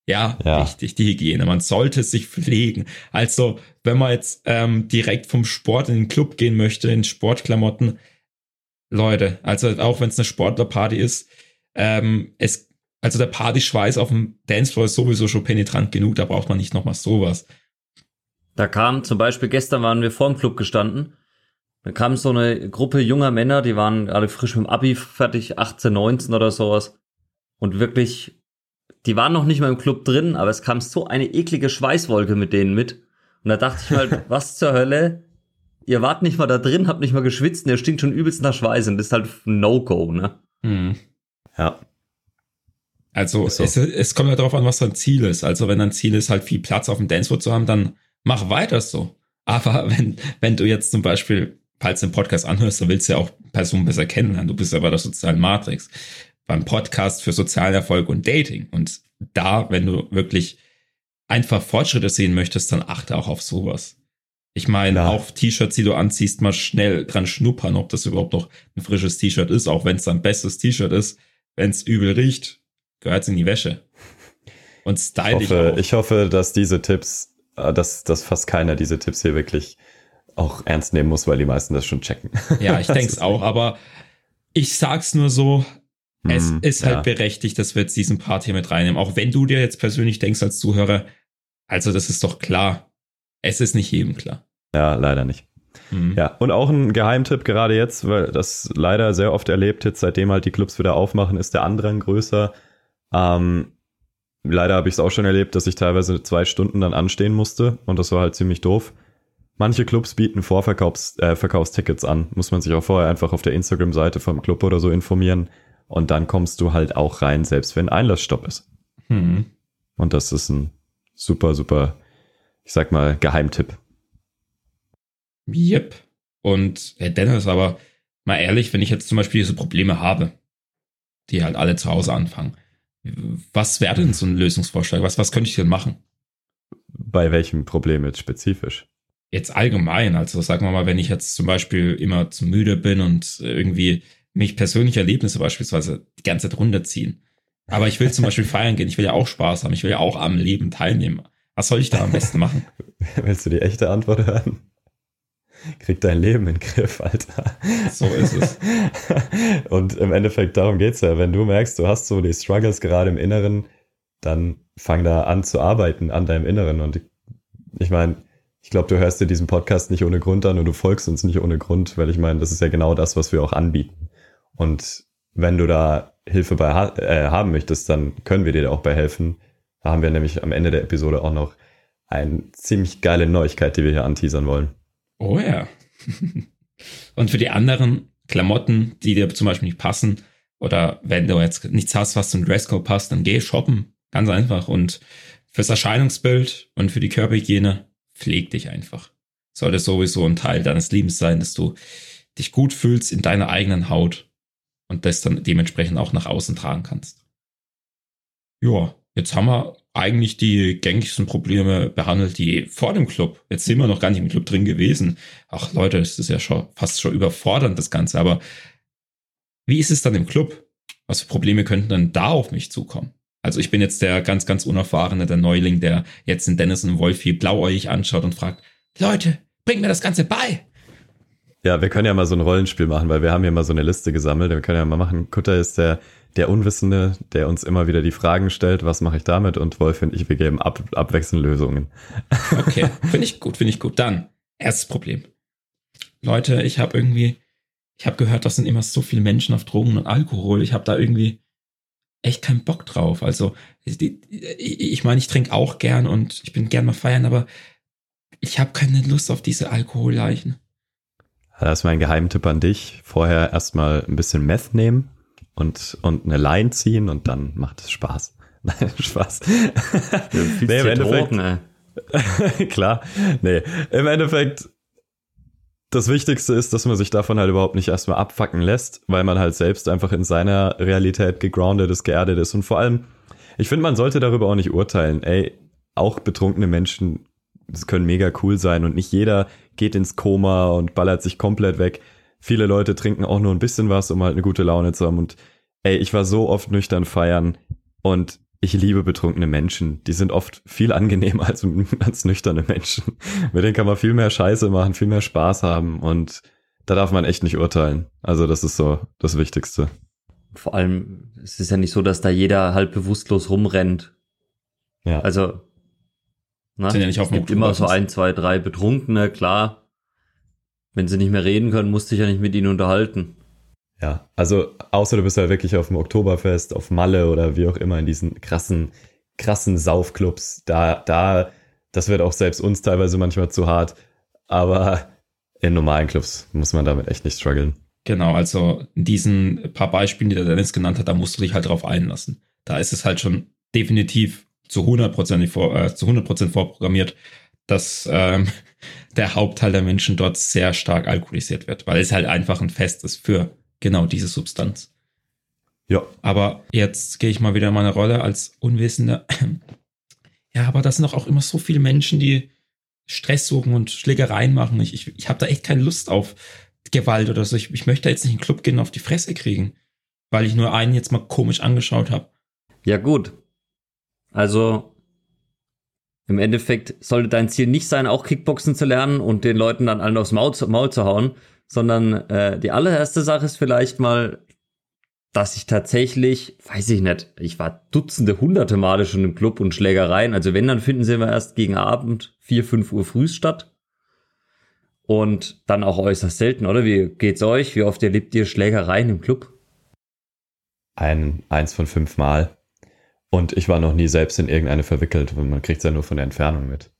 Speaker 1: Ja, ja, richtig, die Hygiene. Man sollte sich pflegen. Also, wenn man jetzt ähm, direkt vom Sport in den Club gehen möchte, in Sportklamotten, Leute, also auch wenn es eine Sportlerparty ist, ähm, es, also der Partyschweiß auf dem Dancefloor ist sowieso schon penetrant genug, da braucht man nicht nochmal sowas.
Speaker 3: Da kam zum Beispiel, gestern waren wir vor dem Club gestanden, da kam so eine Gruppe junger Männer, die waren alle frisch mit dem Abi fertig, 18, 19 oder sowas. Und wirklich, die waren noch nicht mal im Club drin, aber es kam so eine eklige Schweißwolke mit denen mit. Und da dachte ich mal, was zur Hölle? Ihr wart nicht mal da drin, habt nicht mal geschwitzt und ihr stinkt schon übelst nach Schweiß und das ist halt No-Go, ne? Hm.
Speaker 2: Ja.
Speaker 1: Also so. es, es kommt ja darauf an, was dein Ziel ist. Also wenn dein Ziel ist, halt viel Platz auf dem Dancefloor zu haben, dann mach weiter so. Aber wenn, wenn du jetzt zum Beispiel, falls du den Podcast anhörst, dann willst du ja auch Personen besser kennenlernen. Du bist ja bei der sozialen Matrix. Beim Podcast für sozialen Erfolg und Dating. Und da, wenn du wirklich einfach Fortschritte sehen möchtest, dann achte auch auf sowas. Ich meine, ja. auch T-Shirts, die du anziehst, mal schnell dran schnuppern, ob das überhaupt noch ein frisches T-Shirt ist, auch wenn es dein bestes T-Shirt ist. Wenn es übel riecht, gehört es in die Wäsche. Und style
Speaker 2: ich hoffe, ich hoffe, dass diese Tipps, äh, dass, dass fast keiner diese Tipps hier wirklich auch ernst nehmen muss, weil die meisten das schon checken.
Speaker 1: Ja, ich denke es auch, aber ich sag's nur so, es hm, ist halt ja. berechtigt, dass wir jetzt diesen Part hier mit reinnehmen. Auch wenn du dir jetzt persönlich denkst als Zuhörer, also das ist doch klar. Es ist nicht jedem klar.
Speaker 2: Ja, leider nicht. Mhm. Ja, und auch ein Geheimtipp gerade jetzt, weil das leider sehr oft erlebt, jetzt seitdem halt die Clubs wieder aufmachen, ist der Andrang größer. Ähm, leider habe ich es auch schon erlebt, dass ich teilweise zwei Stunden dann anstehen musste und das war halt ziemlich doof. Manche Clubs bieten Vorverkaufstickets äh, an, muss man sich auch vorher einfach auf der Instagram-Seite vom Club oder so informieren und dann kommst du halt auch rein, selbst wenn Einlassstopp ist. Mhm. Und das ist ein super, super, ich sag mal, Geheimtipp.
Speaker 1: Yep. Und Herr Dennis, aber mal ehrlich, wenn ich jetzt zum Beispiel diese Probleme habe, die halt alle zu Hause anfangen, was wäre denn so ein Lösungsvorschlag? Was, was könnte ich denn machen?
Speaker 2: Bei welchem Problem jetzt spezifisch?
Speaker 1: Jetzt allgemein, also sagen wir mal, wenn ich jetzt zum Beispiel immer zu müde bin und irgendwie mich persönliche Erlebnisse beispielsweise die ganze Zeit runterziehen. Aber ich will zum Beispiel feiern gehen, ich will ja auch Spaß haben, ich will ja auch am Leben teilnehmen. Was soll ich da am besten machen?
Speaker 2: Willst du die echte Antwort hören? Krieg dein Leben in den Griff, Alter.
Speaker 1: So ist es.
Speaker 2: Und im Endeffekt, darum geht's ja. Wenn du merkst, du hast so die Struggles gerade im Inneren, dann fang da an zu arbeiten an deinem Inneren. Und ich meine, ich glaube, du hörst dir diesen Podcast nicht ohne Grund an und du folgst uns nicht ohne Grund, weil ich meine, das ist ja genau das, was wir auch anbieten. Und wenn du da Hilfe bei ha äh, haben möchtest, dann können wir dir auch bei helfen. Da haben wir nämlich am Ende der Episode auch noch eine ziemlich geile Neuigkeit, die wir hier anteasern wollen.
Speaker 1: Oh ja. Und für die anderen Klamotten, die dir zum Beispiel nicht passen, oder wenn du jetzt nichts hast, was zum Dresscode passt, dann geh shoppen. Ganz einfach. Und fürs Erscheinungsbild und für die Körperhygiene pfleg dich einfach. Sollte sowieso ein Teil deines Lebens sein, dass du dich gut fühlst in deiner eigenen Haut und das dann dementsprechend auch nach außen tragen kannst. Ja, jetzt haben wir eigentlich die gängigsten Probleme behandelt, die vor dem Club. Jetzt sind wir noch gar nicht im Club drin gewesen. Ach Leute, das ist ja schon fast schon überfordernd, das Ganze. Aber wie ist es dann im Club? Was für Probleme könnten dann da auf mich zukommen? Also ich bin jetzt der ganz, ganz unerfahrene, der Neuling, der jetzt in Dennis und Wolfie blauäugig anschaut und fragt, Leute, bringt mir das Ganze bei.
Speaker 2: Ja, wir können ja mal so ein Rollenspiel machen, weil wir haben ja mal so eine Liste gesammelt. Wir können ja mal machen. Kutter ist der, der Unwissende, der uns immer wieder die Fragen stellt, was mache ich damit? Und Wolf und ich, wir geben ab, abwechselnd Lösungen.
Speaker 1: Okay, finde ich gut, finde ich gut. Dann, erstes Problem. Leute, ich habe irgendwie, ich habe gehört, das sind immer so viele Menschen auf Drogen und Alkohol. Ich habe da irgendwie echt keinen Bock drauf. Also, ich meine, ich, mein, ich trinke auch gern und ich bin gern mal feiern, aber ich habe keine Lust auf diese Alkoholleichen.
Speaker 2: Das ist mein Geheimtipp an dich. Vorher erstmal ein bisschen Meth nehmen und, und eine Line ziehen und dann macht es Spaß. Nein, Spaß. nee, im Endeffekt. Drogen, klar. Nee, im Endeffekt, das Wichtigste ist, dass man sich davon halt überhaupt nicht erstmal abfacken lässt, weil man halt selbst einfach in seiner Realität gegroundet ist, geerdet ist. Und vor allem, ich finde, man sollte darüber auch nicht urteilen. Ey, auch betrunkene Menschen das können mega cool sein und nicht jeder geht ins Koma und ballert sich komplett weg. Viele Leute trinken auch nur ein bisschen was, um halt eine gute Laune zu haben. Und ey, ich war so oft nüchtern feiern und ich liebe betrunkene Menschen. Die sind oft viel angenehmer als, als nüchterne Menschen. Mit denen kann man viel mehr Scheiße machen, viel mehr Spaß haben und da darf man echt nicht urteilen. Also das ist so das Wichtigste.
Speaker 3: Vor allem, es ist ja nicht so, dass da jeder halb bewusstlos rumrennt. Ja. Also,
Speaker 1: na, sind ja nicht auf
Speaker 3: es gibt immer so ein, zwei, drei Betrunkene, klar. Wenn sie nicht mehr reden können, musst du dich ja nicht mit ihnen unterhalten.
Speaker 2: Ja, also außer du bist ja wirklich auf dem Oktoberfest, auf Malle oder wie auch immer in diesen krassen, krassen Saufclubs. Da, da, das wird auch selbst uns teilweise manchmal zu hart. Aber in normalen Clubs muss man damit echt nicht strugglen.
Speaker 1: Genau, also in diesen paar Beispielen, die der Dennis genannt hat, da musst du dich halt drauf einlassen. Da ist es halt schon definitiv zu 100% vor, äh, zu 100% vorprogrammiert, dass ähm, der Hauptteil der Menschen dort sehr stark alkoholisiert wird, weil es halt einfach ein Fest ist für genau diese Substanz. Ja. Aber jetzt gehe ich mal wieder in meine Rolle als Unwissender. Ja, aber das sind doch auch immer so viele Menschen, die Stress suchen und Schlägereien machen. Ich, ich, ich habe da echt keine Lust auf Gewalt oder so. Ich, ich möchte jetzt nicht in den Club gehen und auf die Fresse kriegen, weil ich nur einen jetzt mal komisch angeschaut habe.
Speaker 3: Ja, gut. Also im Endeffekt sollte dein Ziel nicht sein, auch Kickboxen zu lernen und den Leuten dann allen aufs Maul zu, Maul zu hauen, sondern äh, die allererste Sache ist vielleicht mal, dass ich tatsächlich, weiß ich nicht, ich war dutzende, hunderte Male schon im Club und Schlägereien. Also wenn, dann finden sie immer erst gegen Abend, vier, fünf Uhr früh statt. Und dann auch äußerst selten, oder? Wie geht's euch? Wie oft erlebt ihr Schlägereien im Club?
Speaker 2: Ein, eins von fünf Mal. Und ich war noch nie selbst in irgendeine verwickelt, weil man kriegt es ja nur von der Entfernung mit.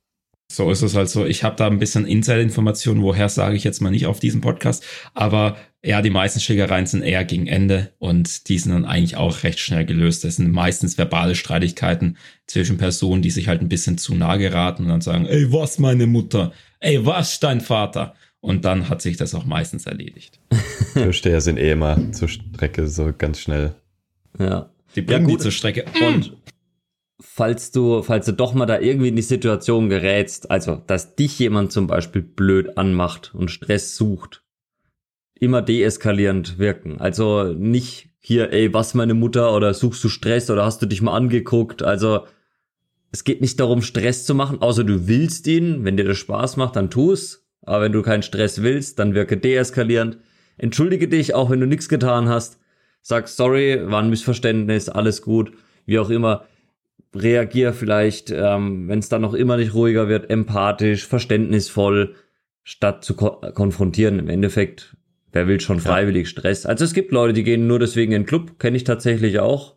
Speaker 1: So ist es halt so. Ich habe da ein bisschen Insider-Informationen, woher sage ich jetzt mal nicht auf diesem Podcast. Aber ja, die meisten Schlägereien sind eher gegen Ende und die sind dann eigentlich auch recht schnell gelöst. Das sind meistens verbale Streitigkeiten zwischen Personen, die sich halt ein bisschen zu nah geraten und dann sagen, ey, was meine Mutter? Ey, was dein Vater? Und dann hat sich das auch meistens erledigt.
Speaker 2: Türsteher sind eh immer zur Strecke so ganz schnell.
Speaker 3: Ja.
Speaker 1: Die bringen ja, die zur Strecke.
Speaker 3: Und falls du, falls du doch mal da irgendwie in die Situation gerätst, also dass dich jemand zum Beispiel blöd anmacht und Stress sucht, immer deeskalierend wirken. Also nicht hier, ey, was meine Mutter oder suchst du Stress oder hast du dich mal angeguckt? Also es geht nicht darum, Stress zu machen, außer du willst ihn. Wenn dir das Spaß macht, dann tu es. Aber wenn du keinen Stress willst, dann wirke deeskalierend. Entschuldige dich, auch wenn du nichts getan hast sag sorry, war ein Missverständnis, alles gut, wie auch immer. Reagier vielleicht, ähm, wenn es dann noch immer nicht ruhiger wird, empathisch, verständnisvoll, statt zu ko konfrontieren. Im Endeffekt, wer will schon freiwillig Stress? Also es gibt Leute, die gehen nur deswegen in den Club, kenne ich tatsächlich auch.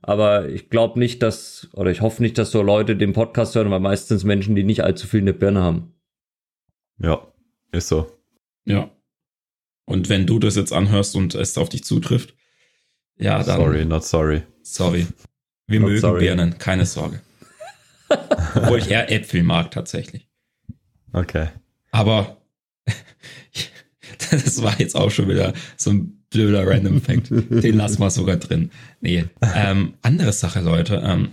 Speaker 3: Aber ich glaube nicht, dass, oder ich hoffe nicht, dass so Leute den Podcast hören, weil meistens Menschen, die nicht allzu viel in der Birne haben.
Speaker 2: Ja, ist so.
Speaker 1: Ja. Und wenn du das jetzt anhörst und es auf dich zutrifft, ja, dann.
Speaker 2: Sorry, not sorry.
Speaker 1: Sorry. Wir not mögen sorry. Birnen, keine Sorge. Obwohl ich eher Äpfel mag, tatsächlich.
Speaker 2: Okay.
Speaker 1: Aber das war jetzt auch schon wieder so ein blöder Random Fact. Den lassen wir sogar drin. Nee. Ähm, andere Sache, Leute. Ähm,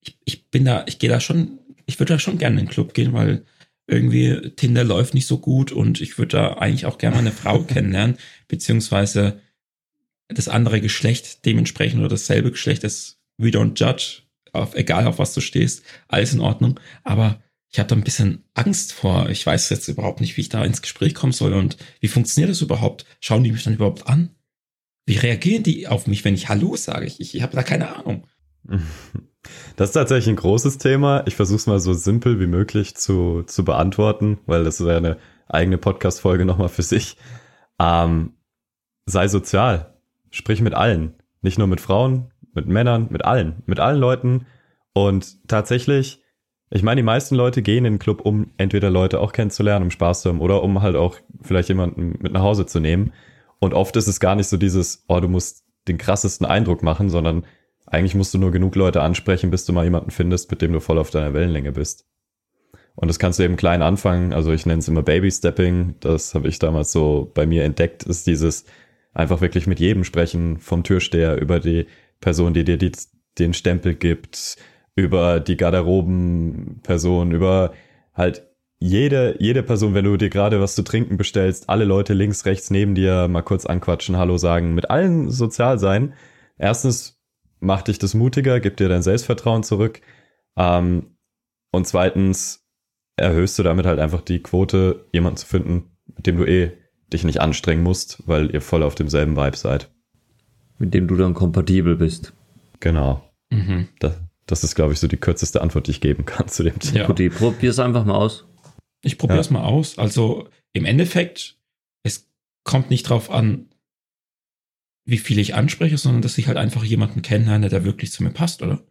Speaker 1: ich, ich bin da, ich gehe da schon, ich würde da schon gerne in den Club gehen, weil irgendwie Tinder läuft nicht so gut und ich würde da eigentlich auch gerne mal eine Frau kennenlernen, beziehungsweise das andere Geschlecht dementsprechend oder dasselbe Geschlecht ist, we don't judge, auf, egal auf was du stehst, alles in Ordnung. Aber ich habe da ein bisschen Angst vor. Ich weiß jetzt überhaupt nicht, wie ich da ins Gespräch kommen soll und wie funktioniert das überhaupt? Schauen die mich dann überhaupt an? Wie reagieren die auf mich, wenn ich Hallo sage? Ich, ich, habe da keine Ahnung.
Speaker 2: Das ist tatsächlich ein großes Thema. Ich versuche es mal so simpel wie möglich zu, zu beantworten, weil das wäre eine eigene Podcast-Folge nochmal für sich. Ähm, sei sozial. Sprich mit allen. Nicht nur mit Frauen, mit Männern, mit allen. Mit allen Leuten. Und tatsächlich, ich meine, die meisten Leute gehen in den Club, um entweder Leute auch kennenzulernen, um Spaß zu haben oder um halt auch vielleicht jemanden mit nach Hause zu nehmen. Und oft ist es gar nicht so dieses, oh, du musst den krassesten Eindruck machen, sondern eigentlich musst du nur genug Leute ansprechen, bis du mal jemanden findest, mit dem du voll auf deiner Wellenlänge bist. Und das kannst du eben klein anfangen. Also ich nenne es immer Baby Stepping. Das habe ich damals so bei mir entdeckt, ist dieses, einfach wirklich mit jedem sprechen, vom Türsteher über die Person, die dir die, den Stempel gibt, über die Garderobenperson, über halt jede, jede Person, wenn du dir gerade was zu trinken bestellst, alle Leute links, rechts neben dir mal kurz anquatschen, Hallo sagen, mit allen sozial sein. Erstens macht dich das mutiger, gibt dir dein Selbstvertrauen zurück. Ähm, und zweitens erhöhst du damit halt einfach die Quote, jemanden zu finden, mit dem du eh dich nicht anstrengen musst, weil ihr voll auf demselben Vibe seid.
Speaker 3: Mit dem du dann kompatibel bist.
Speaker 2: Genau. Mhm. Das, das, ist, glaube ich, so die kürzeste Antwort, die ich geben kann zu dem
Speaker 3: Thema. Ja. Gut, probier es einfach mal aus.
Speaker 1: Ich probiere es ja. mal aus. Also im Endeffekt, es kommt nicht drauf an, wie viel ich anspreche, sondern dass ich halt einfach jemanden kennenlerne, der wirklich zu mir passt, oder?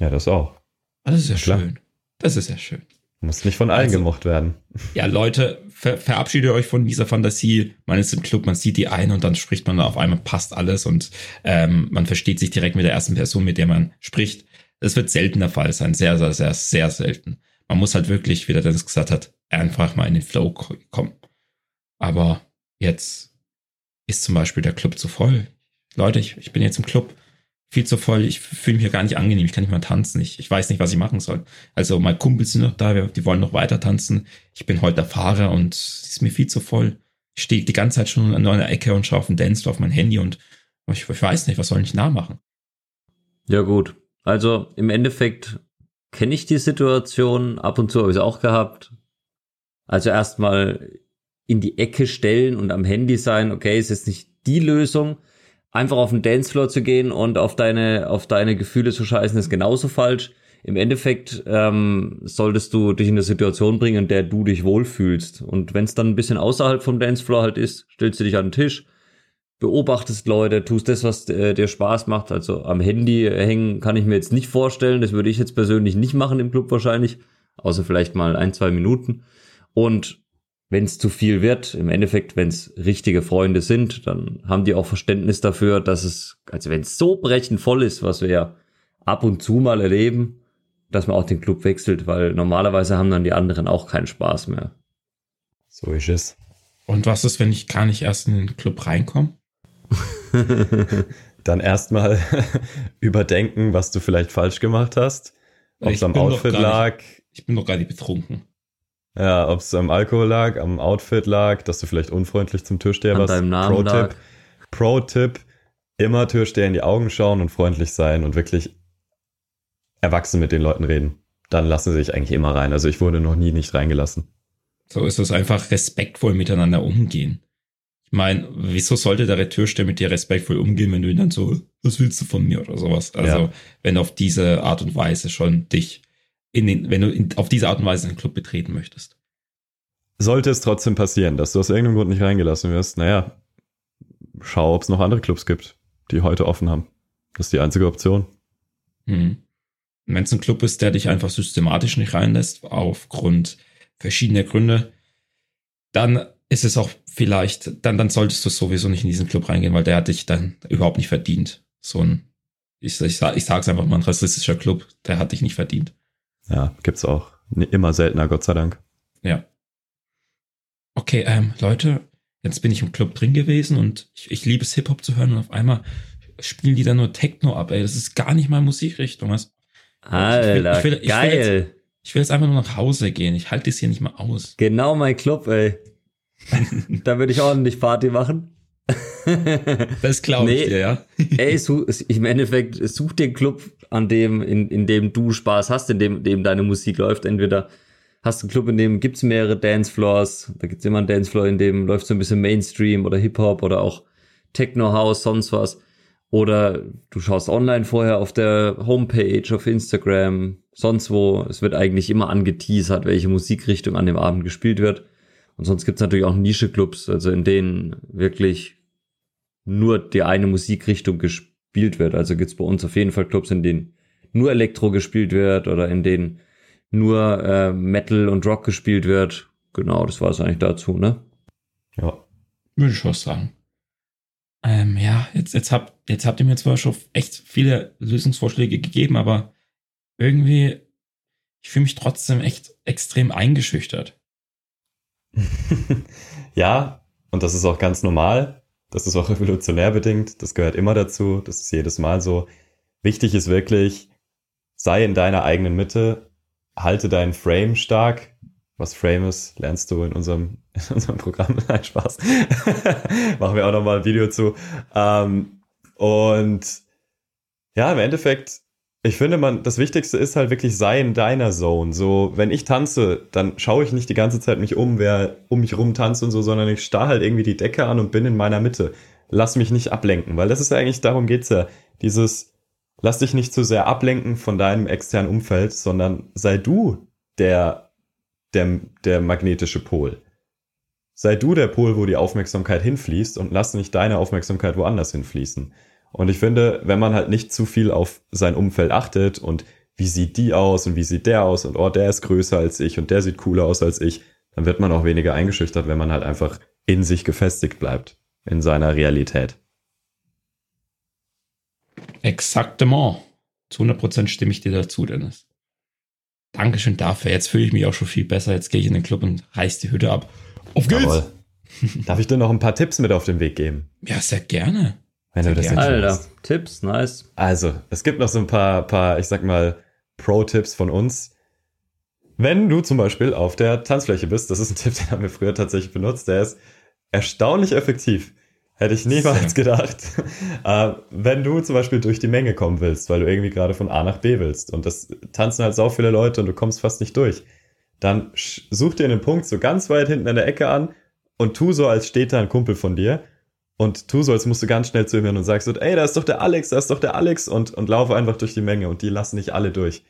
Speaker 2: Ja, das auch.
Speaker 1: Ah, das ist ja Klar. schön. Das ist ja schön.
Speaker 2: Muss nicht von allen also, gemocht werden.
Speaker 1: Ja, Leute, ver verabschiedet euch von dieser Fantasie. Man ist im Club, man sieht die ein und dann spricht man auf einmal, passt alles und ähm, man versteht sich direkt mit der ersten Person, mit der man spricht. Das wird selten der Fall sein. Sehr, sehr, sehr, sehr selten. Man muss halt wirklich, wie der Dennis gesagt hat, einfach mal in den Flow kommen. Aber jetzt ist zum Beispiel der Club zu voll. Leute, ich, ich bin jetzt im Club viel zu voll. Ich fühle mich hier gar nicht angenehm. Ich kann nicht mal tanzen. Ich, ich weiß nicht, was ich machen soll. Also meine Kumpels sind noch da, die wollen noch weiter tanzen. Ich bin heute der Fahrer und es ist mir viel zu voll. Ich stehe die ganze Zeit schon an einer Ecke und schaue auf den Dance auf mein Handy und ich, ich weiß nicht, was soll ich nachmachen?
Speaker 3: Ja gut. Also im Endeffekt kenne ich die Situation. Ab und zu habe ich es auch gehabt. Also erstmal in die Ecke stellen und am Handy sein. Okay, ist jetzt nicht die Lösung einfach auf den Dancefloor zu gehen und auf deine, auf deine Gefühle zu scheißen, ist genauso falsch. Im Endeffekt ähm, solltest du dich in eine Situation bringen, in der du dich wohlfühlst. Und wenn es dann ein bisschen außerhalb vom Dancefloor halt ist, stellst du dich an den Tisch, beobachtest Leute, tust das, was äh, dir Spaß macht. Also am Handy hängen kann ich mir jetzt nicht vorstellen. Das würde ich jetzt persönlich nicht machen im Club wahrscheinlich. Außer vielleicht mal ein, zwei Minuten. Und wenn es zu viel wird, im Endeffekt, wenn es richtige Freunde sind, dann haben die auch Verständnis dafür, dass es, also wenn es so brechend voll ist, was wir ja ab und zu mal erleben, dass man auch den Club wechselt, weil normalerweise haben dann die anderen auch keinen Spaß mehr.
Speaker 2: So ist es.
Speaker 1: Und was ist, wenn ich gar nicht erst in den Club reinkomme?
Speaker 2: dann erstmal überdenken, was du vielleicht falsch gemacht hast. Ob es am Outfit lag.
Speaker 1: Nicht, ich bin doch gar nicht betrunken.
Speaker 2: Ja, ob es am Alkohol lag, am Outfit lag, dass du vielleicht unfreundlich zum Türsteher warst.
Speaker 3: Pro-Tipp.
Speaker 2: Pro-Tipp, immer Türsteher in die Augen schauen und freundlich sein und wirklich erwachsen mit den Leuten reden. Dann lassen sie sich eigentlich immer rein. Also ich wurde noch nie nicht reingelassen.
Speaker 1: So ist es einfach respektvoll miteinander umgehen. Ich meine, wieso sollte der Türsteher mit dir respektvoll umgehen, wenn du ihn dann so, was willst du von mir oder sowas? Also, ja. wenn du auf diese Art und Weise schon dich in den, wenn du in, auf diese Art und Weise den Club betreten möchtest.
Speaker 2: Sollte es trotzdem passieren, dass du aus irgendeinem Grund nicht reingelassen wirst, naja, schau, ob es noch andere Clubs gibt, die heute offen haben. Das ist die einzige Option.
Speaker 1: Hm. Wenn es ein Club ist, der dich einfach systematisch nicht reinlässt, aufgrund verschiedener Gründe, dann ist es auch vielleicht, dann, dann solltest du sowieso nicht in diesen Club reingehen, weil der hat dich dann überhaupt nicht verdient. So ein, ich, ich, ich sag's einfach mal, ein rassistischer Club, der hat dich nicht verdient.
Speaker 2: Ja, gibt's auch. Immer seltener, Gott sei Dank.
Speaker 1: Ja. Okay, ähm, Leute, jetzt bin ich im Club drin gewesen und ich, ich liebe es, Hip-Hop zu hören und auf einmal spielen die da nur Techno ab, ey. Das ist gar nicht mal Musikrichtung. Was?
Speaker 3: Alter, ich will, ich will, ich geil. Will
Speaker 1: jetzt, ich will jetzt einfach nur nach Hause gehen. Ich halte das hier nicht mal aus.
Speaker 3: Genau mein Club, ey. da würde ich ordentlich Party machen.
Speaker 1: das glaube ich nee, dir, ja.
Speaker 3: ey, su im Endeffekt, such den Club, an dem, in, in dem du Spaß hast, in dem, dem deine Musik läuft. Entweder hast du einen Club, in dem gibt's mehrere Dancefloors, da gibt's immer einen Dancefloor, in dem läuft so ein bisschen Mainstream oder Hip-Hop oder auch Techno House, sonst was. Oder du schaust online vorher auf der Homepage, auf Instagram, sonst wo. Es wird eigentlich immer angeteasert, welche Musikrichtung an dem Abend gespielt wird. Und sonst gibt's natürlich auch Nische-Clubs, also in denen wirklich nur die eine Musikrichtung gespielt wird. Also gibt's bei uns auf jeden Fall Clubs, in denen nur Elektro gespielt wird oder in denen nur äh, Metal und Rock gespielt wird. Genau, das war es eigentlich dazu, ne?
Speaker 1: Ja. Würde ich was sagen. Ähm, ja, jetzt, jetzt, habt, jetzt habt ihr mir zwar schon echt viele Lösungsvorschläge gegeben, aber irgendwie, ich fühle mich trotzdem echt extrem eingeschüchtert.
Speaker 2: ja, und das ist auch ganz normal. Das ist auch evolutionär bedingt. Das gehört immer dazu. Das ist jedes Mal so. Wichtig ist wirklich, sei in deiner eigenen Mitte, halte deinen Frame stark. Was Frame ist, lernst du in unserem, in unserem Programm. Nein, Spaß. Machen wir auch nochmal ein Video zu. Ähm, und Ja, im Endeffekt, ich finde, man, das Wichtigste ist halt wirklich sei in deiner Zone. So, wenn ich tanze, dann schaue ich nicht die ganze Zeit mich um, wer um mich rum tanzt und so, sondern ich starr halt irgendwie die Decke an und bin in meiner Mitte. Lass mich nicht ablenken, weil das ist eigentlich, darum geht's ja. Dieses, lass dich nicht zu sehr ablenken von deinem externen Umfeld, sondern sei du der, der, der magnetische Pol. Sei du der Pol, wo die Aufmerksamkeit hinfließt und lass nicht deine Aufmerksamkeit woanders hinfließen. Und ich finde, wenn man halt nicht zu viel auf sein Umfeld achtet und wie sieht die aus und wie sieht der aus und oh, der ist größer als ich und der sieht cooler aus als ich, dann wird man auch weniger eingeschüchtert, wenn man halt einfach in sich gefestigt bleibt, in seiner Realität.
Speaker 1: Exaktement. Zu 100% stimme ich dir dazu, Dennis. Dankeschön dafür. Jetzt fühle ich mich auch schon viel besser. Jetzt gehe ich in den Club und reiß die Hütte ab.
Speaker 2: Auf geht's! Jawohl. Darf ich dir noch ein paar Tipps mit auf den Weg geben?
Speaker 1: Ja, sehr gerne.
Speaker 3: Wenn du das. Alter, Tipps, nice.
Speaker 2: Also, es gibt noch so ein paar, paar ich sag mal, Pro-Tipps von uns. Wenn du zum Beispiel auf der Tanzfläche bist, das ist ein Tipp, den haben wir früher tatsächlich benutzt, der ist erstaunlich effektiv. Hätte ich niemals gedacht. äh, wenn du zum Beispiel durch die Menge kommen willst, weil du irgendwie gerade von A nach B willst und das tanzen halt so viele Leute und du kommst fast nicht durch, dann such dir einen Punkt so ganz weit hinten in der Ecke an und tu so, als steht da ein Kumpel von dir und tu so, als musst du ganz schnell zu ihm hin und sagst so, ey, da ist doch der Alex, da ist doch der Alex und, und laufe einfach durch die Menge und die lassen nicht alle durch.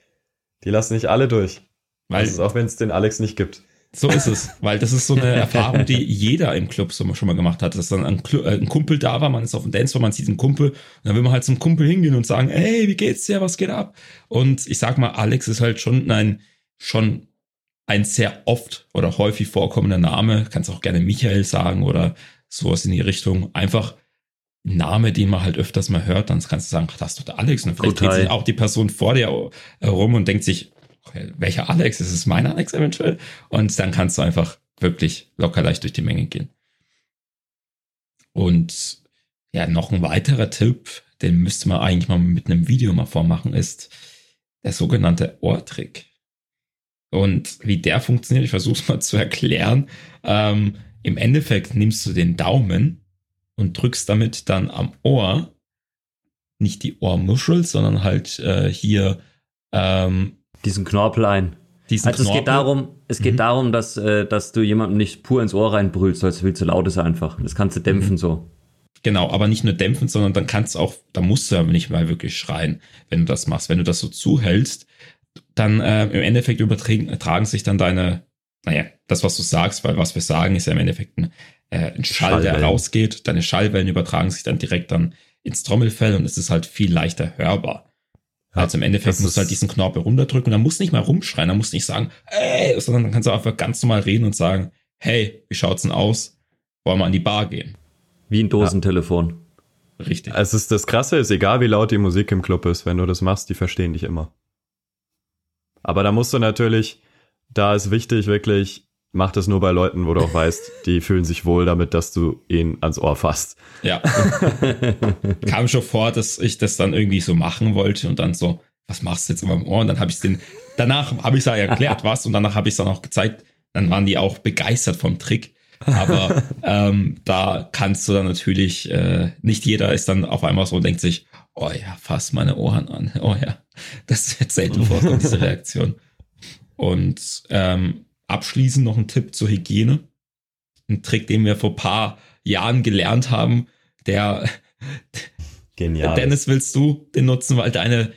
Speaker 2: Die lassen nicht alle durch. Weil, also, auch wenn es den Alex nicht gibt.
Speaker 1: So ist es, weil das ist so eine Erfahrung, die jeder im Club so schon mal gemacht hat, dass dann ein, äh, ein Kumpel da war, man ist auf dem Dance, man sieht einen Kumpel und dann will man halt zum Kumpel hingehen und sagen, hey, wie geht's dir, was geht ab? Und ich sag mal, Alex ist halt schon ein, schon ein sehr oft oder häufig vorkommender Name, kannst auch gerne Michael sagen oder sowas in die Richtung, einfach ein Name, den man halt öfters mal hört, dann kannst du sagen, das ist doch der Alex und vielleicht Total. geht sich auch die Person vor dir herum und denkt sich, welcher Alex? Ist es mein Alex eventuell? Und dann kannst du einfach wirklich locker leicht durch die Menge gehen. Und ja, noch ein weiterer Tipp, den müsste man eigentlich mal mit einem Video mal vormachen, ist der sogenannte Ohrtrick. Und wie der funktioniert, ich versuche es mal zu erklären. Ähm, Im Endeffekt nimmst du den Daumen und drückst damit dann am Ohr nicht die Ohrmuschel, sondern halt äh, hier ähm,
Speaker 3: diesen Knorpel ein. Diesen also Knorpel. es geht darum, es geht mhm. darum, dass, äh, dass du jemandem nicht pur ins Ohr reinbrüllst, weil es viel zu laut ist einfach. Das kannst du dämpfen mhm. so.
Speaker 1: Genau, aber nicht nur dämpfen, sondern dann kannst du auch, da musst du aber nicht mal wirklich schreien, wenn du das machst. Wenn du das so zuhältst, dann äh, im Endeffekt übertragen sich dann deine, naja, das, was du sagst, weil was wir sagen, ist ja im Endeffekt ein, äh, ein Schall, der rausgeht. Deine Schallwellen übertragen sich dann direkt dann ins Trommelfell und es ist halt viel leichter hörbar. Also im Endeffekt musst du halt diesen Knorpel runterdrücken und dann musst du nicht mal rumschreien, dann musst du nicht sagen, ey, sondern dann kannst du einfach ganz normal reden und sagen, hey, wie schaut's denn aus? Wollen wir an die Bar gehen?
Speaker 3: Wie ein Dosentelefon.
Speaker 2: Ja. Richtig. Es ist das Krasse ist, egal wie laut die Musik im Club ist, wenn du das machst, die verstehen dich immer. Aber da musst du natürlich, da ist wichtig wirklich mach das nur bei Leuten, wo du auch weißt, die fühlen sich wohl damit, dass du ihn ans Ohr fasst.
Speaker 1: Ja. Kam schon vor, dass ich das dann irgendwie so machen wollte und dann so, was machst du jetzt immer im Ohr? Und dann habe ich den, danach habe ich es erklärt, was, und danach habe ich es dann auch gezeigt. Dann waren die auch begeistert vom Trick. Aber ähm, da kannst du dann natürlich, äh, nicht jeder ist dann auf einmal so und denkt sich, oh ja, fass meine Ohren an. Oh ja, das wird selten vorkommen, diese Reaktion. Und ähm, abschließend noch ein Tipp zur Hygiene. Ein Trick, den wir vor paar Jahren gelernt haben, der Genial. Dennis, willst du den nutzen, weil deine,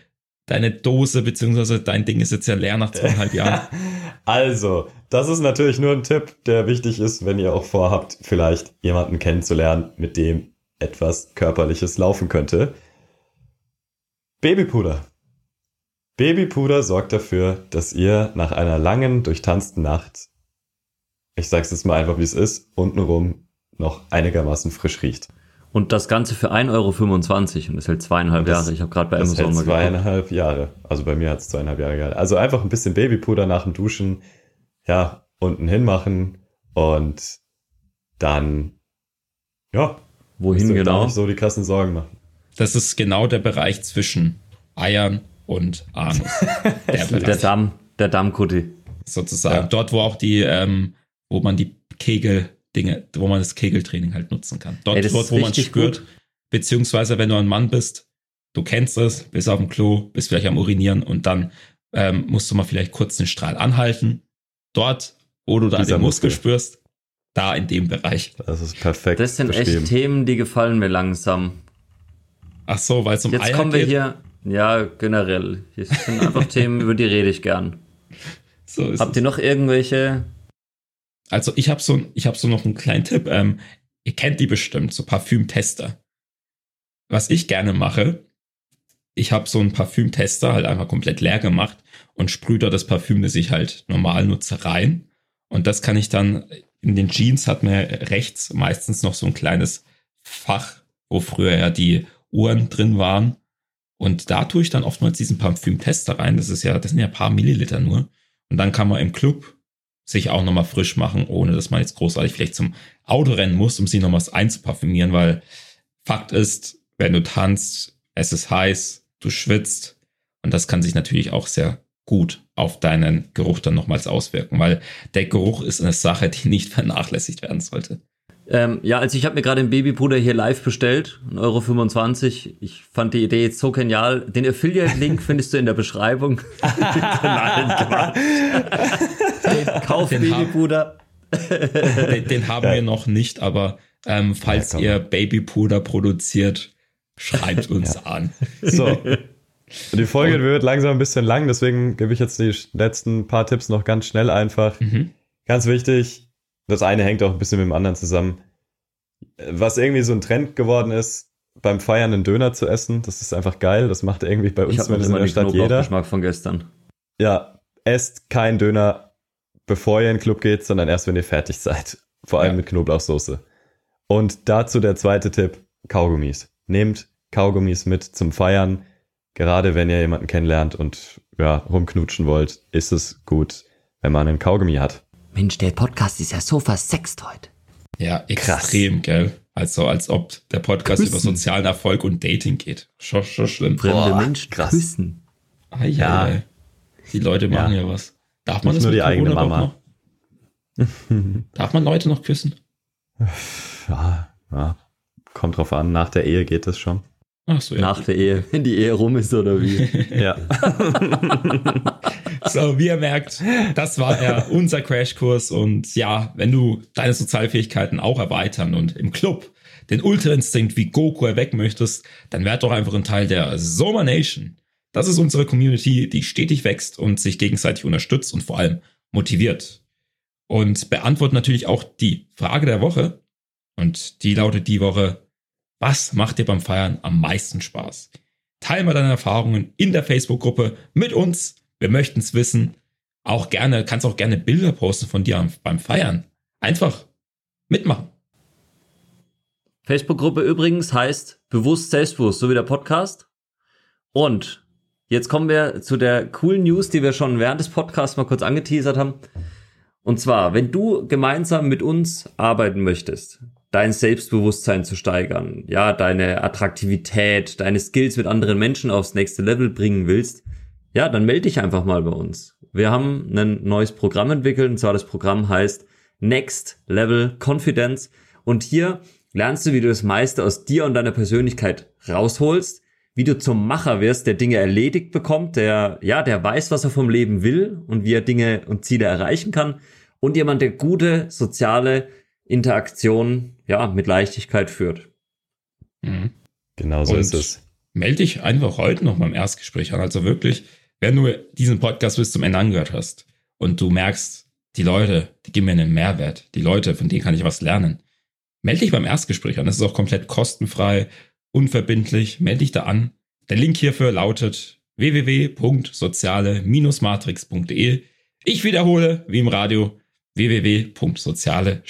Speaker 1: deine Dose beziehungsweise dein Ding ist jetzt ja leer nach zweieinhalb Jahren.
Speaker 2: Also, das ist natürlich nur ein Tipp, der wichtig ist, wenn ihr auch vorhabt, vielleicht jemanden kennenzulernen, mit dem etwas Körperliches laufen könnte. Babypuder. Babypuder sorgt dafür, dass ihr nach einer langen, durchtanzten Nacht, ich sag's jetzt mal einfach wie es ist, untenrum noch einigermaßen frisch riecht.
Speaker 3: Und das Ganze für 1,25 Euro und das hält zweieinhalb das, Jahre. Ich habe gerade bei Amazon
Speaker 2: das hält mal zweieinhalb Jahre. Also bei mir hat es zweieinhalb Jahre gehalten. Also einfach ein bisschen Babypuder nach dem Duschen, ja, unten hinmachen und dann, ja.
Speaker 3: Wohin genau?
Speaker 2: so die krassen Sorgen machen.
Speaker 1: Das ist genau der Bereich zwischen Eiern und Anus.
Speaker 3: Der, der Damm, der Dammkutti.
Speaker 1: Sozusagen. Ja. Dort, wo auch die, ähm, wo man die Kegel-Dinge, wo man das Kegeltraining halt nutzen kann. Dort, Ey, dort wo man spürt, gut. beziehungsweise wenn du ein Mann bist, du kennst es, bist auf dem Klo, bist vielleicht am Urinieren und dann ähm, musst du mal vielleicht kurz den Strahl anhalten. Dort, wo du da den Muskel, Muskel spürst, da in dem Bereich.
Speaker 2: Das ist perfekt.
Speaker 3: Das sind echt Themen, die gefallen mir langsam.
Speaker 1: Ach so, weil es um
Speaker 3: Jetzt Eier kommen wir geht? hier, ja, generell. Hier sind einfach Themen, über die rede ich gern. So Habt ihr noch irgendwelche?
Speaker 1: Also ich habe so, ich habe so noch einen kleinen Tipp. Ähm, ihr kennt die bestimmt, so Parfümtester. Was ich gerne mache, ich habe so einen Parfümtester halt einfach komplett leer gemacht und sprühe da das Parfüm, das ich halt normal nutze, rein. Und das kann ich dann in den Jeans hat man rechts meistens noch so ein kleines Fach, wo früher ja die Uhren drin waren. Und da tue ich dann oftmals diesen Parfümtester rein. Das ist ja, das sind ja ein paar Milliliter nur. Und dann kann man im Club sich auch nochmal frisch machen, ohne dass man jetzt großartig vielleicht zum Auto rennen muss, um sich nochmals einzuparfümieren, weil Fakt ist, wenn du tanzt, es ist heiß, du schwitzt und das kann sich natürlich auch sehr gut auf deinen Geruch dann nochmals auswirken, weil der Geruch ist eine Sache, die nicht vernachlässigt werden sollte.
Speaker 3: Ähm, ja, also ich habe mir gerade den Babypuder hier live bestellt, 1,25 Euro. Ich fand die Idee jetzt so genial. Den Affiliate-Link findest du in der Beschreibung. Kauf den Babypuder.
Speaker 1: Haben, den, den, haben wir noch nicht, aber ähm, falls ja, ihr Babypuder produziert, schreibt uns ja. an.
Speaker 2: So. Die Folge Und, wird langsam ein bisschen lang, deswegen gebe ich jetzt die letzten paar Tipps noch ganz schnell einfach. Mhm. Ganz wichtig, das eine hängt auch ein bisschen mit dem anderen zusammen. Was irgendwie so ein Trend geworden ist, beim Feiern einen Döner zu essen, das ist einfach geil. Das macht irgendwie bei uns zumindest in der Stadt jeder.
Speaker 3: Geschmack von gestern.
Speaker 2: Ja, esst kein Döner, bevor ihr in den Club geht, sondern erst, wenn ihr fertig seid. Vor allem ja. mit Knoblauchsoße. Und dazu der zweite Tipp, Kaugummis. Nehmt Kaugummis mit zum Feiern. Gerade wenn ihr jemanden kennenlernt und ja, rumknutschen wollt, ist es gut, wenn man einen Kaugummi hat.
Speaker 3: Mensch, der Podcast ist ja so versext heute.
Speaker 1: Ja, extrem, Krass. gell? Also als ob der Podcast küssen. über sozialen Erfolg und Dating geht. Schon, schon schlimm.
Speaker 3: Fremde Menschen krass. küssen.
Speaker 1: Ah, ja. ja. Die Leute machen ja, ja was. Darf man Nicht
Speaker 2: das nur die eigene Mama.
Speaker 1: Darf man Leute noch küssen?
Speaker 2: Ja, ja. Kommt drauf an, nach der Ehe geht es schon.
Speaker 3: Ach so, ja. Nach der Ehe, wenn die Ehe rum ist oder wie?
Speaker 2: ja.
Speaker 1: so, wie ihr merkt, das war ja unser Crashkurs und ja, wenn du deine Sozialfähigkeiten auch erweitern und im Club den Ultra-Instinkt wie Goku erwecken möchtest, dann werd doch einfach ein Teil der Soma Nation. Das ist unsere Community, die stetig wächst und sich gegenseitig unterstützt und vor allem motiviert. Und beantwortet natürlich auch die Frage der Woche. Und die lautet die Woche, was macht dir beim Feiern am meisten Spaß? Teil mal deine Erfahrungen in der Facebook-Gruppe mit uns. Wir möchten es wissen. Auch gerne, kannst auch gerne Bilder posten von dir beim Feiern. Einfach mitmachen.
Speaker 3: Facebook-Gruppe übrigens heißt Bewusst Selbstbewusst, so wie der Podcast. Und jetzt kommen wir zu der coolen News, die wir schon während des Podcasts mal kurz angeteasert haben. Und zwar, wenn du gemeinsam mit uns arbeiten möchtest, dein Selbstbewusstsein zu steigern, ja, deine Attraktivität, deine Skills mit anderen Menschen aufs nächste Level bringen willst, ja, dann melde dich einfach mal bei uns. Wir haben ein neues Programm entwickelt, und zwar das Programm heißt Next Level Confidence. Und hier lernst du, wie du das meiste aus dir und deiner Persönlichkeit rausholst, wie du zum Macher wirst, der Dinge erledigt bekommt, der, ja, der weiß, was er vom Leben will und wie er Dinge und Ziele erreichen kann und jemand, der gute soziale Interaktion ja mit Leichtigkeit führt.
Speaker 2: Mhm. Genau so Und ist es.
Speaker 1: Melde dich einfach heute noch beim Erstgespräch an. Also wirklich, wenn du diesen Podcast bis zum Ende angehört hast und du merkst, die Leute, die geben mir einen Mehrwert, die Leute, von denen kann ich was lernen. Melde dich beim Erstgespräch an. Das ist auch komplett kostenfrei, unverbindlich. Melde dich da an. Der Link hierfür lautet www.soziale-matrix.de. Ich wiederhole, wie im Radio, www.soziale-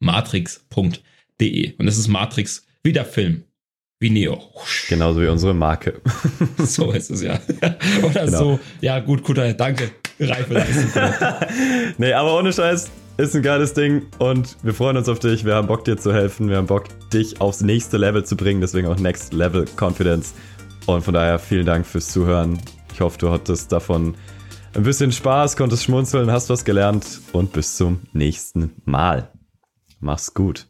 Speaker 1: matrix.de. Und es ist Matrix wie der Film. Wie Neo.
Speaker 2: Genauso wie unsere Marke.
Speaker 1: so ist es ja. Oder genau. so. Ja, gut, Kutter, danke. Reife Leistung.
Speaker 2: nee, aber ohne Scheiß, ist ein geiles Ding und wir freuen uns auf dich. Wir haben Bock, dir zu helfen. Wir haben Bock, dich aufs nächste Level zu bringen. Deswegen auch Next Level Confidence. Und von daher vielen Dank fürs Zuhören. Ich hoffe, du hattest davon ein bisschen Spaß, konntest schmunzeln, hast was gelernt und bis zum nächsten Mal. Mach's gut.